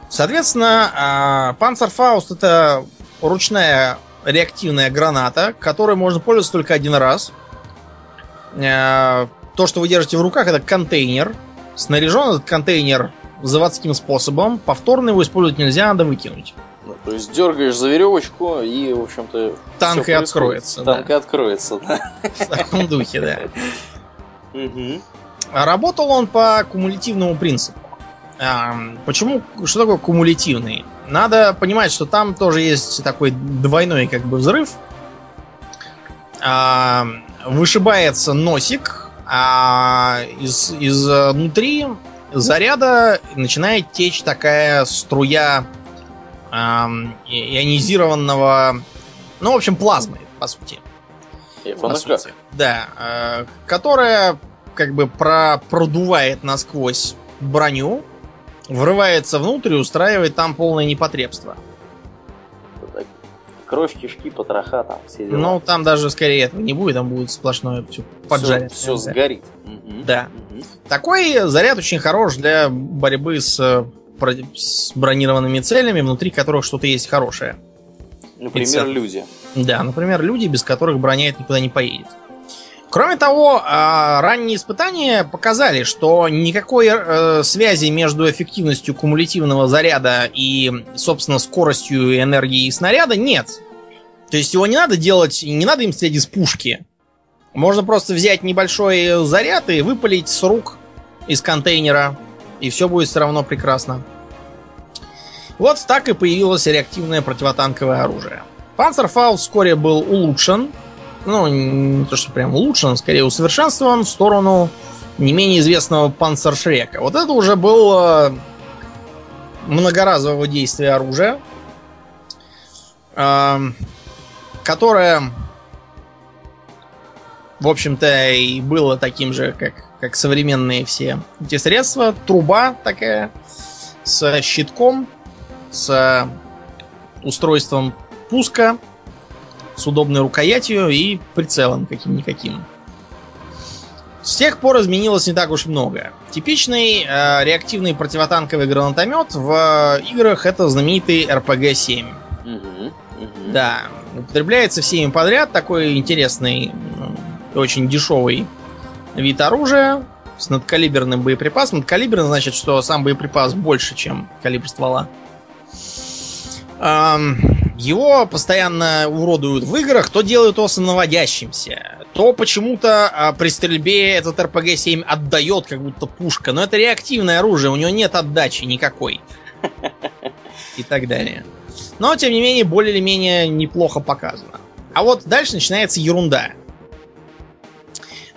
Соответственно, Панцерфауст это ручная реактивная граната, которой можно пользоваться только один раз. А, то, что вы держите в руках, это контейнер. Снаряжен этот контейнер заводским способом. Повторно его использовать нельзя, надо выкинуть. Ну, то есть дергаешь за веревочку и, в общем-то, танк и откроется. Танк да. и откроется, да. В таком духе, да. А работал он по кумулятивному принципу. Почему? Что такое кумулятивный? Надо понимать, что там тоже есть такой двойной как бы взрыв. Вышибается носик, а из, изнутри заряда начинает течь такая струя эм, ионизированного, ну, в общем, плазмы, по сути. По сути. Да, э, которая как бы про продувает насквозь броню, врывается внутрь и устраивает там полное непотребство. Кровь, кишки, потроха там все дела. Ну, там даже скорее этого не будет, там будет сплошное все поджарить. Все, все сгорит. Да. Угу. Такой заряд очень хорош для борьбы с, с бронированными целями, внутри которых что-то есть хорошее. Например, люди. Да, например, люди, без которых броня никуда не поедет. Кроме того, а, ранние испытания показали, что никакой э, связи между эффективностью кумулятивного заряда и, собственно, скоростью энергии снаряда нет. То есть его не надо делать, не надо им стрелять из пушки. Можно просто взять небольшой заряд и выпалить с рук из контейнера, и все будет все равно прекрасно. Вот так и появилось реактивное противотанковое оружие. Панцерфаust вскоре был улучшен, ну, не то, что прям улучшен, скорее усовершенствован в сторону не менее известного Панцершрека. Вот это уже было многоразового действия оружия, которое, в общем-то, и было таким же, как, как современные все эти средства. Труба такая с щитком, с устройством пуска, с удобной рукоятью и прицелом каким-никаким. С тех пор изменилось не так уж много. Типичный э, реактивный противотанковый гранатомет в играх это знаменитый RPG-7. Угу, угу. Да, употребляется всеми подряд, такой интересный, очень дешевый вид оружия с надкалиберным боеприпасом. Надкалиберный значит, что сам боеприпас больше, чем калибр ствола. Его постоянно уродуют в играх, то делают его самонаводящимся, то почему-то а, при стрельбе этот РПГ-7 отдает, как будто пушка. Но это реактивное оружие, у него нет отдачи никакой. И так далее. Но, тем не менее, более или менее неплохо показано. А вот дальше начинается ерунда.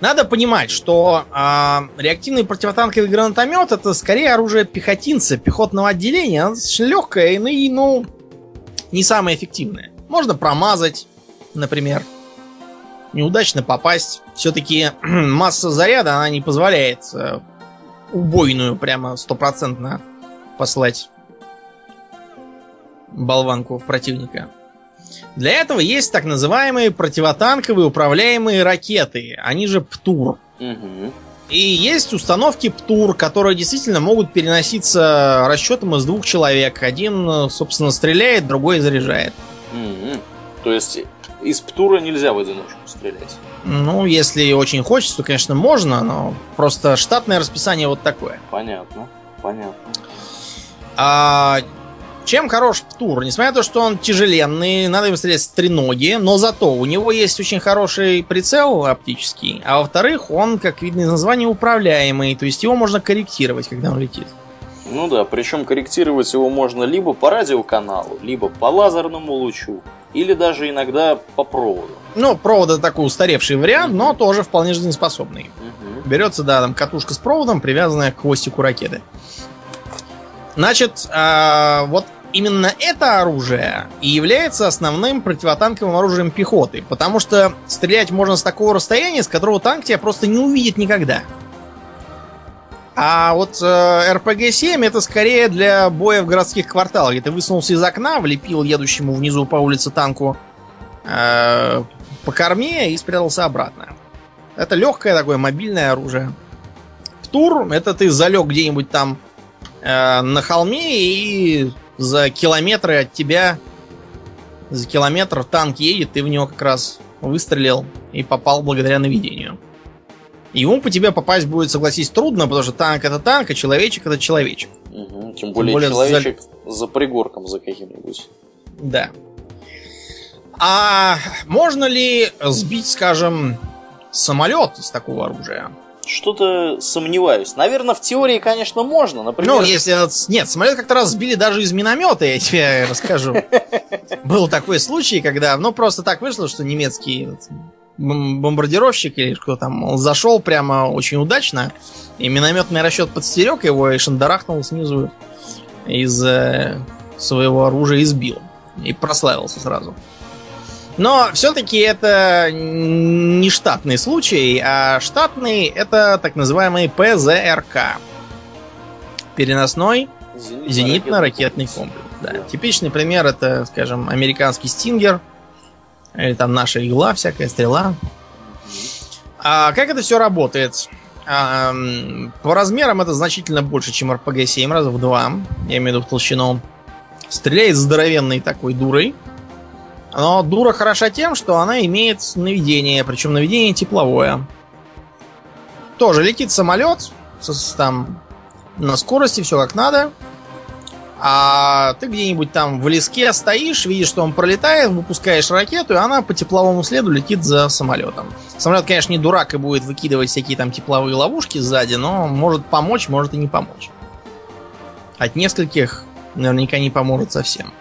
Надо понимать, что э, реактивный противотанковый гранатомет это скорее оружие пехотинца, пехотного отделения. Оно достаточно легкое ну и, ну, не самое эффективное. Можно промазать, например. Неудачно попасть. Все-таки масса заряда, она не позволяет э, убойную прямо стопроцентно послать болванку в противника. Для этого есть так называемые противотанковые управляемые ракеты, они же ПТУР. Угу. И есть установки ПТУР, которые действительно могут переноситься расчетом из двух человек. Один, собственно, стреляет, другой заряжает. Mm-hmm. То есть из ПТУРа нельзя в одиночку стрелять? Ну, если очень хочется, то, конечно, можно, но просто штатное расписание вот такое. Понятно, понятно. А чем хорош Птур? Несмотря на то, что он тяжеленный, надо им стрелять с треноги, но зато у него есть очень хороший прицел оптический, а во-вторых, он, как видно из названия, управляемый, то есть его можно корректировать, когда он летит. Ну да, причем корректировать его можно либо по радиоканалу, либо по лазерному лучу, или даже иногда по проводу. Ну, провод это такой устаревший вариант, но тоже вполне жизнеспособный. Берется, да, там катушка с проводом, привязанная к хвостику ракеты. Значит, э, вот именно это оружие и является основным противотанковым оружием пехоты, потому что стрелять можно с такого расстояния, с которого танк тебя просто не увидит никогда. А вот э, РПГ-7 это скорее для боя в городских кварталах, где ты высунулся из окна, влепил едущему внизу по улице танку э, по корме и спрятался обратно. Это легкое такое мобильное оружие. Птур это ты залег где-нибудь там э, на холме и за километры от тебя, за километр танк едет, ты в него как раз выстрелил и попал благодаря наведению. Ему по тебе попасть будет, согласись, трудно, потому что танк это танк, а человечек это человечек. Угу. Тем более, Тем более человечек за... за пригорком за каким-нибудь. Да. А можно ли сбить, скажем, самолет из такого оружия? Что-то сомневаюсь. Наверное, в теории, конечно, можно. Например... Ну, если... Нет, самолет как-то раз сбили даже из миномета, я тебе расскажу. Был такой случай, когда... Ну, просто так вышло, что немецкий бомбардировщик или кто там зашел прямо очень удачно, и минометный расчет подстерег его и шандарахнул снизу из э, своего оружия и сбил. И прославился сразу. Но все-таки это не штатный случай, а штатный это так называемый ПЗРК. Переносной зенитно-ракетный комплекс. Да. Типичный пример это, скажем, американский Стингер – или там наша игла, всякая стрела. А как это все работает? А, по размерам это значительно больше, чем RPG-7, раза в два. Я имею в виду в толщину. Стреляет здоровенной такой дурой. Но дура хороша тем, что она имеет наведение, причем наведение тепловое. Тоже летит самолет, там на скорости, все как надо а ты где-нибудь там в леске стоишь, видишь, что он пролетает, выпускаешь ракету, и она по тепловому следу летит за самолетом. Самолет, конечно, не дурак и будет выкидывать всякие там тепловые ловушки сзади, но может помочь, может и не помочь. От нескольких наверняка не поможет совсем.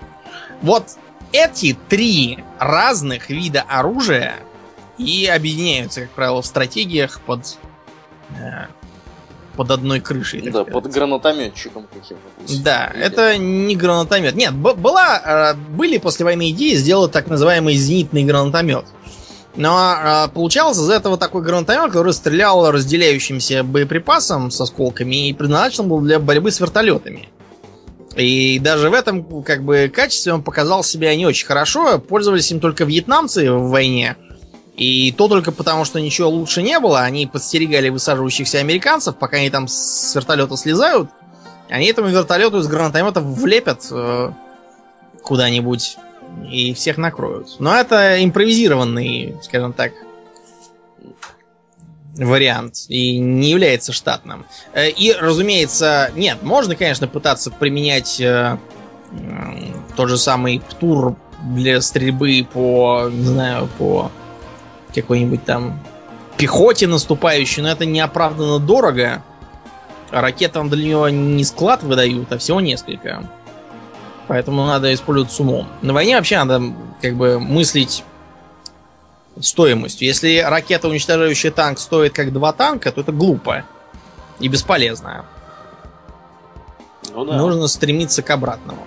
Вот эти три разных вида оружия и объединяются, как правило, в стратегиях под э, под одной крышей. Да, сказать. под гранатометчиком каким-нибудь. Да, Или... это не гранатомет. Нет, была, э, были после войны идеи сделать так называемый зенитный гранатомет. Но э, получался из этого такой гранатомет, который стрелял разделяющимся боеприпасом с осколками и предназначен был для борьбы с вертолетами. И даже в этом как бы качестве он показал себя не очень хорошо. Пользовались им только вьетнамцы в войне. И то только потому, что ничего лучше не было, они подстерегали высаживающихся американцев, пока они там с вертолета слезают, они этому вертолету из гранатомета влепят э, куда-нибудь и всех накроют. Но это импровизированный, скажем так, вариант и не является штатным. Э, и, разумеется, нет, можно, конечно, пытаться применять э, тот же самый ПТУР для стрельбы по, не знаю, по какой-нибудь там пехоте наступающей, но это неоправданно дорого. Ракетам для него не склад выдают, а всего несколько. Поэтому надо использовать с умом. На войне вообще надо как бы мыслить стоимостью. Если ракета, уничтожающая танк, стоит как два танка, то это глупо и бесполезно. Ну, да. Нужно стремиться к обратному.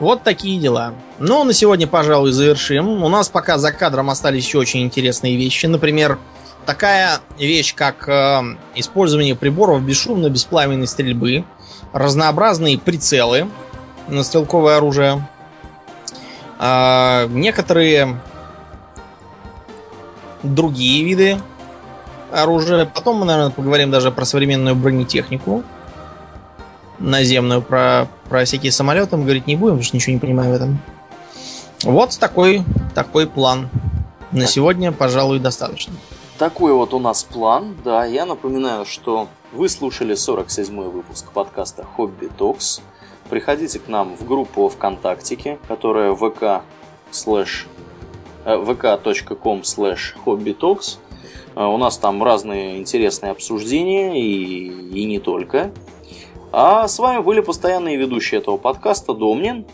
Вот такие дела. Ну, на сегодня, пожалуй, завершим. У нас пока за кадром остались еще очень интересные вещи. Например, такая вещь, как э, использование приборов бесшумной беспламенной стрельбы, разнообразные прицелы на стрелковое оружие, э, некоторые другие виды оружия. Потом мы, наверное, поговорим даже про современную бронетехнику наземную, про, про всякие самолеты мы говорить не будем, потому что ничего не понимаю в этом. Вот такой, такой план. На сегодня, пожалуй, достаточно. Такой вот у нас план, да. Я напоминаю, что вы слушали 47-й выпуск подкаста Хобби Токс. Приходите к нам в группу ВКонтактике, которая vk slash vk.com slash hobbytalks. У нас там разные интересные обсуждения и, и не только. А с вами были постоянные ведущие этого подкаста Домнин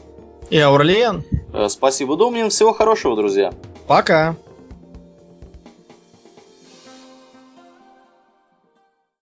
и Аурлиен. Э, спасибо, Домнин. Всего хорошего, друзья. Пока.